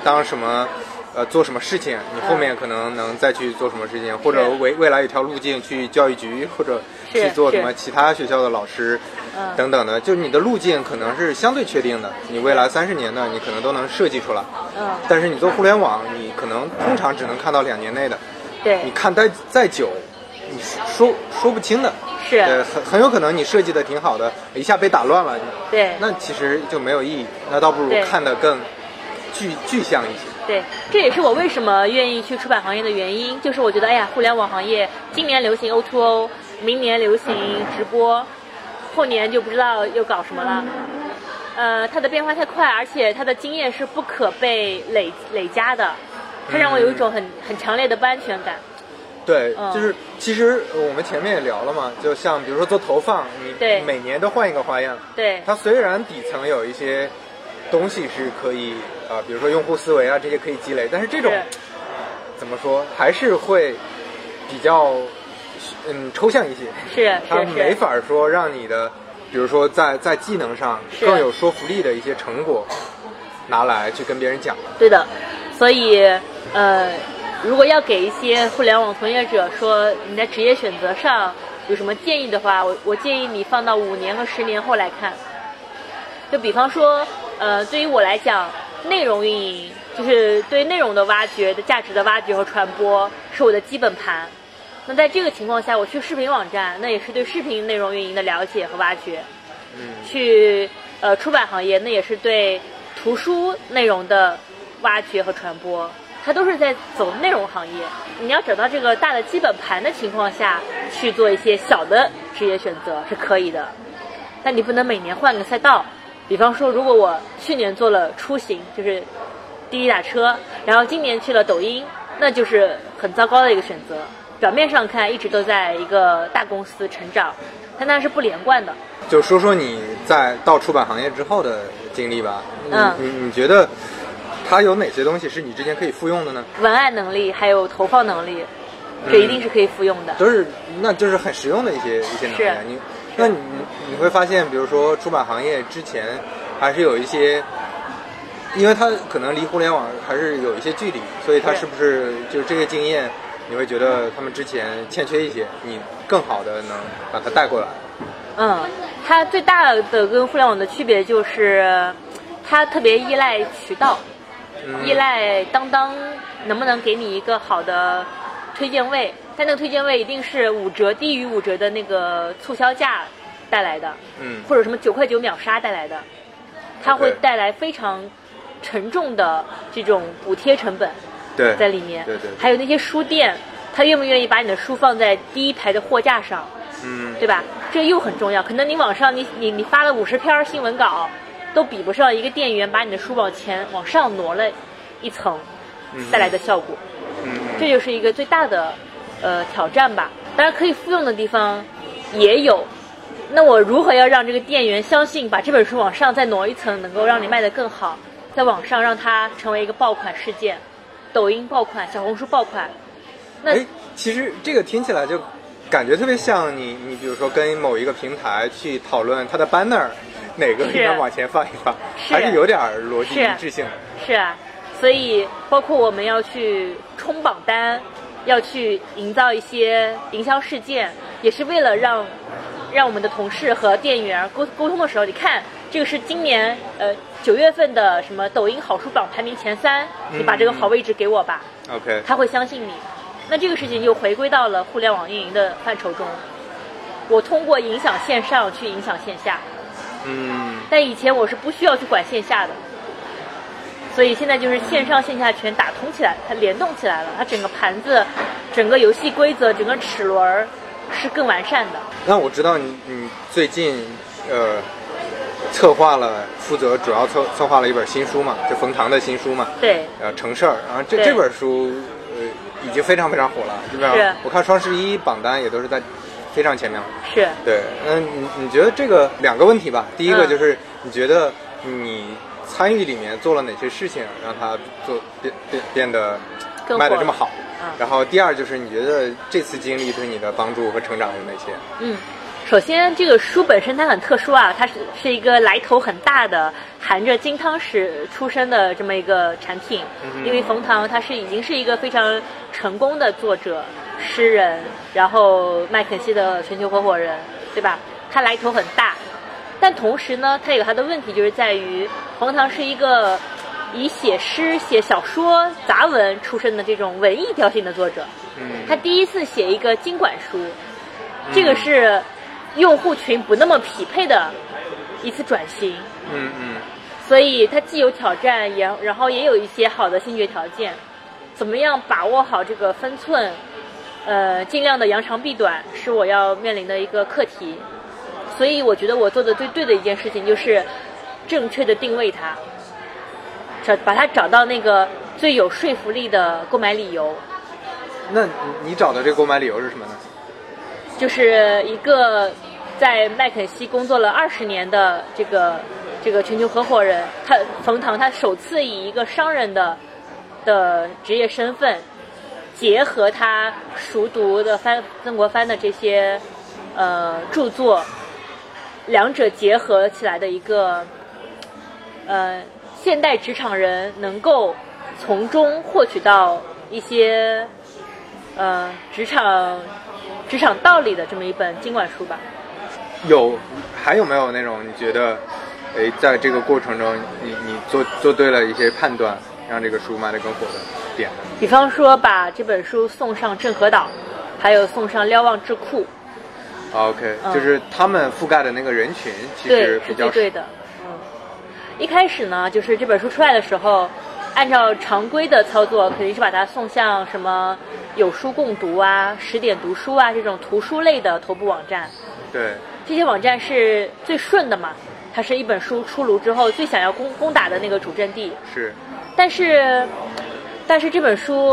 当什么？呃，做什么事情，你后面可能能再去做什么事情，或者是。未未来有条路径去教育局，或者去做什么其他学校的老师，嗯等等的，就是你的路径可能是相对确定的，你未来三十年呢，你可能都能设计出来。嗯，但是你做互联网，你可能通常只能看到两年内的，对你，看再再久，你说说不清的。是呃，很很有可能你设计的挺好的，一下被打乱了，对，那其实就没有意义。那倒不如看得更具具象一些。对，这也是我为什么愿意去出版行业的原因，就是我觉得，哎呀，互联网行业今年流行 O to O，明年流行直播，后年就不知道又搞什么了。呃，它的变化太快，而且它的经验是不可被累累加的，它让我有一种很很强烈的不安全感。对，嗯。就是其实我们前面也聊了嘛，就像比如说做投放，对。你每年都换一个花样，对，它虽然底层有一些东西是可以啊、呃比如说用户思维啊这些可以积累，但是这种是怎么说还是会比较嗯抽象一些，是它是是，没法说让你的，比如说在在技能上更有说服力的一些成果拿来去跟别人讲。对的。所以，呃，如果要给一些互联网从业者说你在职业选择上有什么建议的话，我我建议你放到五年和十年后来看。就比方说，呃，对于我来讲，内容运营就是对内容的挖掘、的价值的挖掘和传播是我的基本盘。那在这个情况下，我去视频网站，那也是对视频内容运营的了解和挖掘。嗯，去呃出版行业，那也是对图书内容的挖掘和传播，它都是在走内容行业。你要找到这个大的基本盘的情况下，去做一些小的职业选择是可以的，但你不能每年换个赛道。比方说，如果我去年做了出行，就是滴滴打车，然后今年去了抖音，那就是很糟糕的一个选择。表面上看一直都在一个大公司成长，但那是不连贯的。就说说你在到出版行业之后的经历吧。嗯你你你觉得它有哪些东西是你之前可以复用的呢？文案能力还有投放能力，这一定是可以复用的。都是，那就是很实用的一些一些能力啊。你，那你你会发现，比如说出版行业之前还是有一些，因为它可能离互联网还是有一些距离，所以它是是不是就是这些经验，你会觉得他们之前欠缺一些，你更好的能把它带过来？嗯，它最大的跟互联网的区别就是，它特别依赖渠道，嗯依赖当当能不能给你一个好的推荐位，但那个推荐位一定是五折低于五折的那个促销价带来的，嗯或者什么九块九秒杀带来的，它会带来非常沉重的这种补贴成本。对，在里面。对对，还有那些书店，他愿不愿意把你的书放在第一排的货架上，嗯，对吧？这又很重要。可能你网上你你你发了五十篇新闻稿，都比不上一个店员把你的书往前往上挪了一层带来的效果。嗯这就是一个最大的呃挑战吧。当然，可以复用的地方也有。那我如何要让这个店员相信，把这本书往上再挪一层，能够让你卖得更好，在网上让它成为一个爆款事件，抖音爆款、小红书爆款？那哎，其实这个听起来就感觉特别像你，你比如说跟某一个平台去讨论它的 banner 哪个应该往前放一放，是还是有点儿逻辑是一致性。是啊，所以包括我们要去冲榜单，要去营造一些营销事件，也是为了让让我们的同事和店员沟沟通的时候，你看这个是今年呃九月份的什么抖音好书榜排名前三，你把这个好位置给我吧，OK，他会相信你。那这个事情又回归到了互联网运营的范畴中，我通过影响线上去影响线下。嗯，但以前我是不需要去管线下的，所以现在就是线上线下全打通起来，它联动起来了，它整个盘子、整个游戏规则、整个齿轮是更完善的。那我知道你你最近呃策划了，负责主要策策划了一本新书嘛，就冯唐的新书嘛，对，呃成事儿，然后这这本书呃已经非常非常火了，基本上我看双十一榜单也都是在非常前面。是对，嗯，你你觉得这个两个问题吧？第一个嗯就是你觉得你参与里面做了哪些事情，让它做变变变得卖的这么好？嗯然后第二就是你觉得这次经历对你的帮助和成长有哪些？嗯，首先这个书本身它很特殊啊，它是是一个来头很大的，含着金汤匙出身的这么一个产品。嗯因为冯唐他是已经是一个非常成功的作者、诗人，然后麦肯锡的全球合伙人，对吧？他来头很大，但同时呢，他有他的问题，就是在于冯唐是一个以写诗、写小说、杂文出身的这种文艺调性的作者。嗯他第一次写一个经管书，这个是用户群不那么匹配的一次转型，嗯嗯所以它既有挑战，也然后也有一些好的先决条件。怎么样把握好这个分寸，呃，尽量的扬长避短，是我要面临的一个课题。所以我觉得我做的最对的一件事情就是正确的定位它，找把它找到那个最有说服力的购买理由。那你找的这个购买理由是什么呢？就是一个在麦肯锡工作了二十年的这个这个全球合伙人，他冯唐他首次以一个商人的的职业身份，结合他熟读的翻曾国藩的这些呃著作，两者结合起来的一个呃现代职场人能够从中获取到一些呃职场职场道理的这么一本经管书吧。有还有没有那种你觉得，哎，在这个过程中你你做做对了一些判断，让这个书卖得更火的点呢？比方说把这本书送上郑和岛，还有送上瞭望智库，OK，、嗯就是他们覆盖的那个人群其实比较最对的。嗯，一开始呢，就是这本书出来的时候，按照常规的操作，肯定是把它送向什么有书共读啊、十点读书啊这种图书类的头部网站。对，这些网站是最顺的嘛，它是一本书出炉之后最想要攻攻打的那个主阵地。是，但是，但是这本书，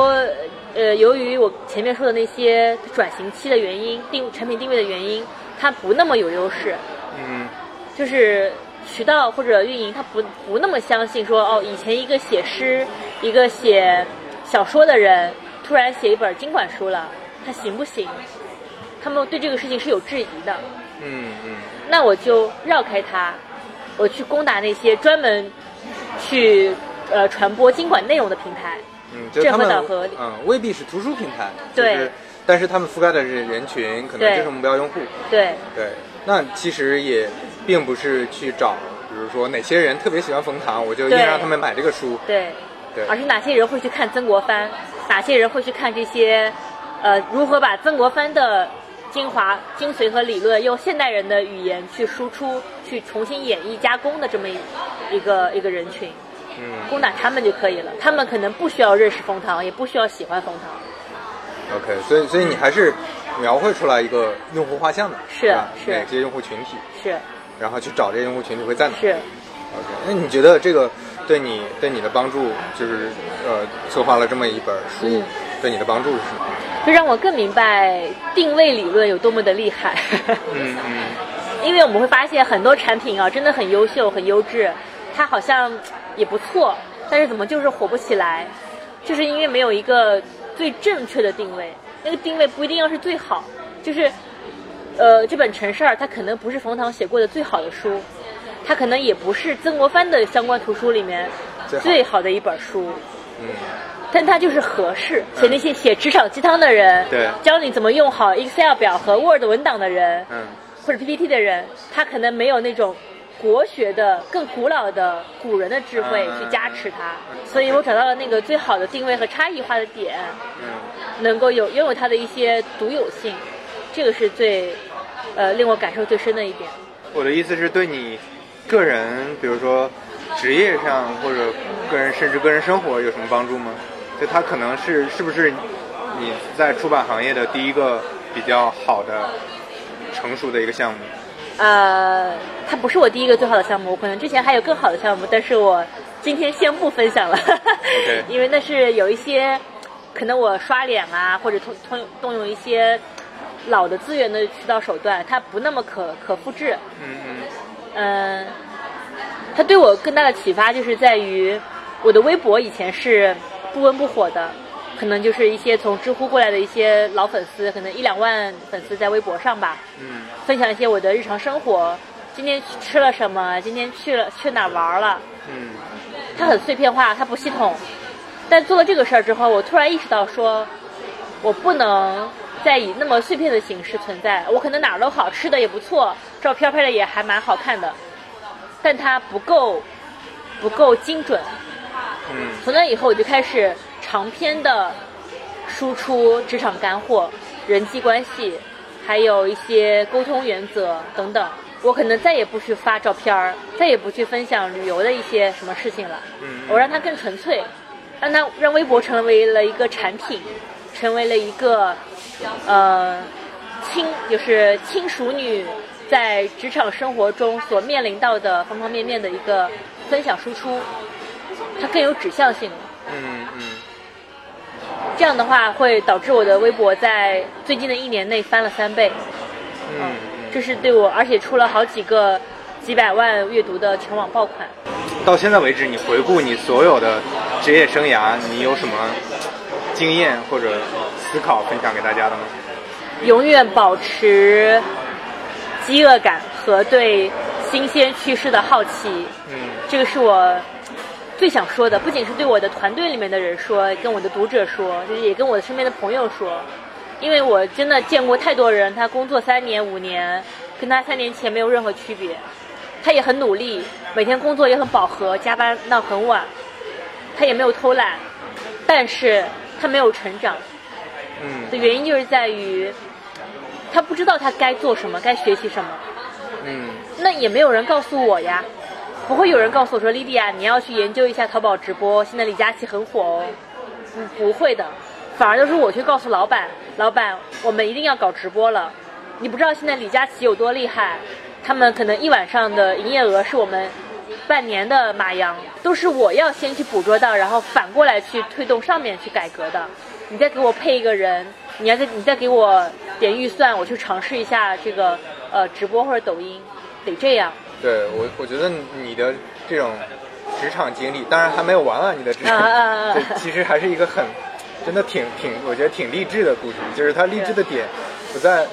呃，由于我前面说的那些转型期的原因，定产品定位的原因，它不那么有优势。嗯就是渠道或者运营，他不不那么相信说哦，以前一个写诗、一个写小说的人，突然写一本经管书了，他行不行？他们对这个事情是有质疑的。嗯嗯那我就绕开他，我去攻打那些专门去呃传播经管内容的平台。嗯，就是他们嗯未必是图书平台，对就是，但是他们覆盖的人人群可能就是目标用户，对对，那其实也并不是去找，比如说哪些人特别喜欢冯唐，我就硬对。让他们买这个书，对，对。而是哪些人会去看曾国藩，哪些人会去看这些，呃，如何把曾国藩的精华、精髓和理论用现代人的语言去输出、去重新演绎、加工的这么一一个一个人群，嗯。攻打他们就可以了。他们可能不需要认识冯唐，也不需要喜欢冯唐。，OK，所以所以你还是描绘出来一个用户画像的，是吧？是。哪些用户群体，是然后去找这些用户群体会在哪。是，OK，那你觉得这个对你对你的帮助，就是呃策划了这么一本书，嗯对你的帮助是什么？就让我更明白定位理论有多么的厉害。嗯嗯 因为我们会发现很多产品啊，真的很优秀、很优质，它好像也不错，但是怎么就是火不起来？就是因为没有一个最正确的定位，那个定位不一定要是最好，就是，呃，这本《陈事儿》它可能不是冯唐写过的最好的书，它可能也不是曾国藩的相关图书里面最好。的一本书，嗯，但它就是合适，写那些写职场鸡汤的人，对。教你怎么用好 Excel 表和 Word 文档的人，嗯，或者 PPT 的人，他可能没有那种国学的更古老的古人的智慧嗯。去加持它，所以我找到了那个最好的定位和差异化的点，嗯，能够有拥有它的一些独有性，这个是最呃令我感受最深的一点。我的意思是对你个人，比如说职业上或者个人甚至个人生活有什么帮助吗？就它可能是是不是你在出版行业的第一个比较好的成熟的一个项目？呃，它不是我第一个最好的项目，我可能之前还有更好的项目，但是我今天先不分享了 因为那是有一些可能我刷脸啊，或者通通动用一些老的资源的渠道手段，它不那么可可复制。嗯嗯嗯，它对我更大的启发就是在于我的微博以前是不温不火的，可能就是一些从知乎过来的一些老粉丝，可能一两万粉丝在微博上吧。嗯分享一些我的日常生活，今天吃了什么，今天去了去哪玩了。嗯它很碎片化，它不系统。但做了这个事儿之后，我突然意识到说，我不能再以那么碎片的形式存在。我可能哪儿都好，吃的也不错，照片拍的也还蛮好看的，但它不够不够精准。嗯从那以后，我就开始长篇的输出职场干货、人际关系，还有一些沟通原则等等。我可能再也不去发照片儿，再也不去分享旅游的一些什么事情了。嗯我让它更纯粹，让它让微博成为了一个产品，成为了一个呃亲就是亲熟女在职场生活中所面临到的方方面面的一个分享输出，它更有指向性了。嗯嗯这样的话会导致我的微博在最近的一年内翻了三倍，嗯这是对我，而且出了好几个几百万阅读的全网爆款。到现在为止，你回顾你所有的职业生涯，你有什么经验或者思考分享给大家的吗？永远保持饥饿感和对新鲜趋势的好奇，嗯这个是我最想说的。不仅是对我的团队里面的人说，跟我的读者说，就是也跟我的身边的朋友说，因为我真的见过太多人，他工作三年五年，跟他三年前没有任何区别。他也很努力，每天工作也很饱和，加班到很晚，他也没有偷懒，但是他没有成长。嗯的原因就是在于，他不知道他该做什么，该学习什么。嗯那也没有人告诉我呀，不会有人告诉我说，莉迪亚，你要去研究一下淘宝直播，现在李佳琦很火哦。嗯，不会的，反而都是我去告诉老板，老板，我们一定要搞直播了。你不知道现在李佳琦有多厉害，他们可能一晚上的营业额是我们半年的马洋，都是我要先去捕捉到，然后反过来去推动上面去改革的。你再给我配一个人，你要再你再给我点预算，我去尝试一下这个呃直播或者抖音，得这样。对我，我觉得你的这种职场经历，当然还没有完啊，你的职场，啊啊啊啊对，其实还是一个很，真的挺挺，我觉得挺励志的故事。就是它励志的点不在，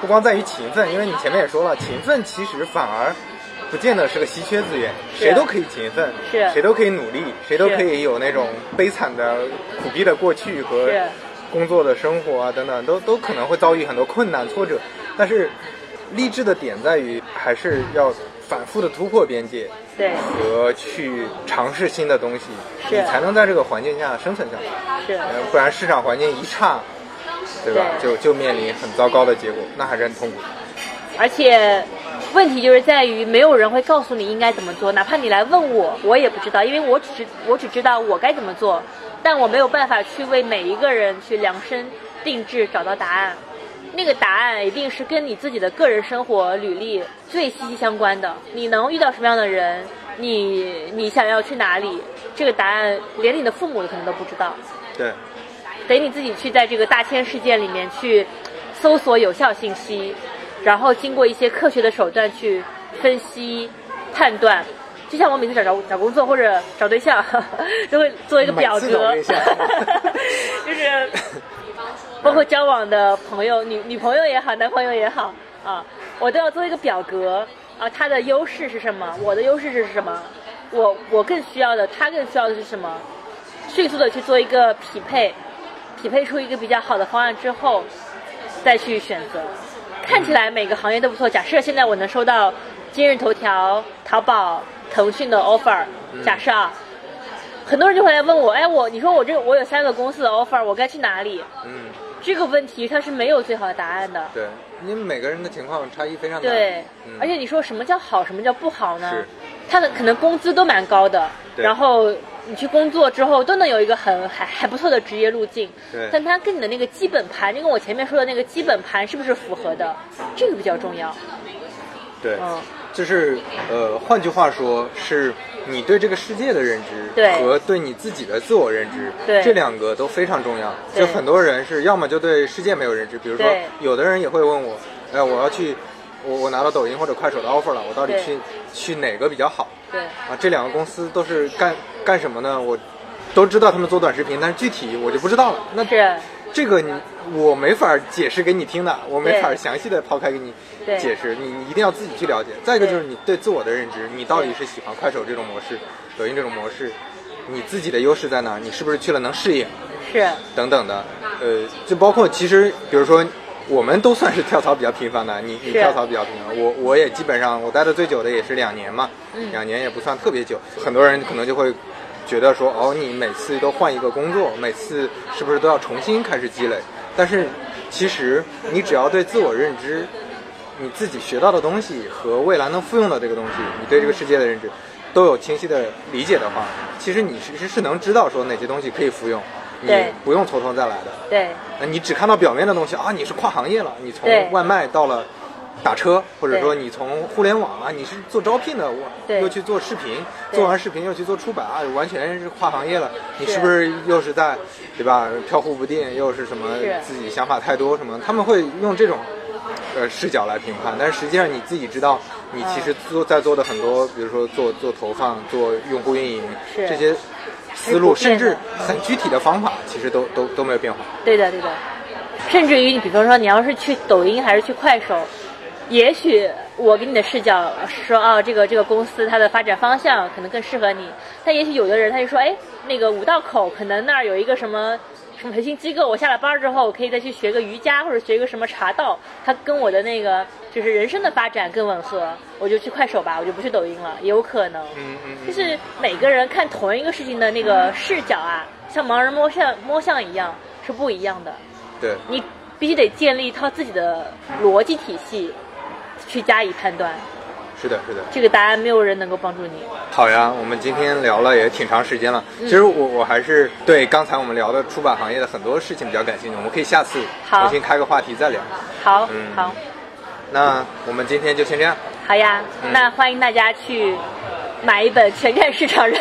不光在于勤奋，因为你前面也说了，勤奋其实反而不见得是个稀缺资源，谁都可以勤奋，是。谁都可以努力，谁都可以有那种悲惨的苦逼的过去和工作的生活啊等等，都都可能会遭遇很多困难挫折，但是励志的点在于还是要反复的突破边界对，和去尝试新的东西，是。你才能在这个环境下生存下来，是。呃不然市场环境一差，对吧？对。就就面临很糟糕的结果，那还是很痛苦的。而且问题就是在于没有人会告诉你应该怎么做，哪怕你来问我，我也不知道，因为我只知我只知道我该怎么做，但我没有办法去为每一个人去量身定制找到答案。那个答案一定是跟你自己的个人生活履历最息息相关的。你能遇到什么样的人，你你想要去哪里，这个答案连你的父母可能都不知道。对，得你自己去在这个大千世界里面去搜索有效信息，然后经过一些科学的手段去分析、判断。就像我每次找找找工作或者找对象，都会做一个表格 就是包括交往的朋友、女女朋友也好，男朋友也好啊，我都要做一个表格啊，他的优势是什么，我的优势是什么，我我更需要的，他更需要的是什么，迅速的去做一个匹配，匹配出一个比较好的方案之后，再去选择。看起来每个行业都不错。假设现在我能收到今日头条、淘宝、腾讯的 offer，假设啊，很多人就会来问我，哎，我你说我这我有三个公司的 offer，我该去哪里？嗯，这个问题它是没有最好的答案的。对，因为每个人的情况差异非常大。对，嗯而且你说什么叫好，什么叫不好呢是？他的可能工资都蛮高的，然后你去工作之后都能有一个很还还不错的职业路径，对。但它跟你的那个基本盘，就跟我前面说的那个基本盘是不是符合的，这个比较重要。对，嗯，就是呃，换句话说，是你对这个世界的认知对。和对你自己的自我认知，对。这两个都非常重要。就很多人是要么就对世界没有认知，比如说有的人也会问我，哎，我要去，我我拿到抖音或者快手的 offer 了，我到底去去哪个比较好？对，啊，这两个公司都是干干什么呢？我都知道他们做短视频，但是具体我就不知道了。那是，这个你我没法解释给你听的，我没法详细的抛开给你解释，你你一定要自己去了解。再一个就是你对自我的认知，你到底是喜欢快手这种模式，抖音这种模式，你自己的优势在哪？你是不是去了能适应？是，等等的，呃，就包括其实比如说。我们都算是跳槽比较频繁的，你你跳槽比较频繁，我我也基本上我待的最久的也是两年嘛，嗯两年也不算特别久。很多人可能就会觉得说，哦，你每次都换一个工作，每次是不是都要重新开始积累？但是其实你只要对自我认知，你自己学到的东西和未来能复用的这个东西，你对这个世界的认知都有清晰的理解的话，其实你其实是能知道说哪些东西可以复用，你不用从头再来的。对，那你只看到表面的东西啊，你是跨行业了，你从外卖到了打车，或者说你从互联网啊，你是做招聘的，我又去做视频，做完视频又去做出版啊，完全是跨行业了。你是。是不是又是在对吧飘忽不定，又是什么自己想法太多什么？他们会用这种呃视角来评判，但是实际上你自己知道，你其实做在做的很多，比如说做做投放、做用户运营这些思路，甚至很具体的方法，其实都都都没有变化。对的，对的。甚至于你比方说，你要是去抖音还是去快手，也许我给你的视角说，哦，这个这个公司它的发展方向可能更适合你，但也许有的人他就说，哎，那个五道口可能那儿有一个什么。什么培训机构？我下了班之后，我可以再去学个瑜伽，或者学一个什么茶道，它跟我的那个就是人生的发展更吻合，我就去快手吧，我就不去抖音了，也有可能。嗯嗯嗯就是每个人看同一个事情的那个视角啊，像盲人摸象摸象一样是不一样的。对。你必须得建立一套自己的逻辑体系，去加以判断。是的，是的。这个答案没有人能够帮助你。好呀，我们今天聊了也挺长时间了。嗯其实我我还是对刚才我们聊的出版行业的很多事情比较感兴趣，我们可以下次重新开个话题再聊。好，嗯好，那我们今天就先这样。好呀。嗯那欢迎大家去买一本《全站市场人》，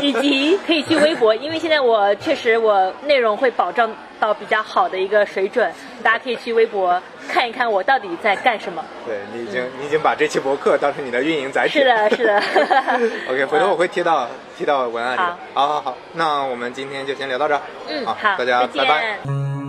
以及可以去微博，因为现在我确实我内容会保障到比较好的一个水准，大家可以去微博看一看我到底在干什么。对你已经、你已经把这期博客当成你的运营载体。是的，是的。OK，回头我会贴到贴到文案里。好好好好，那我们今天就先聊到这儿。嗯，好，好，大家拜拜。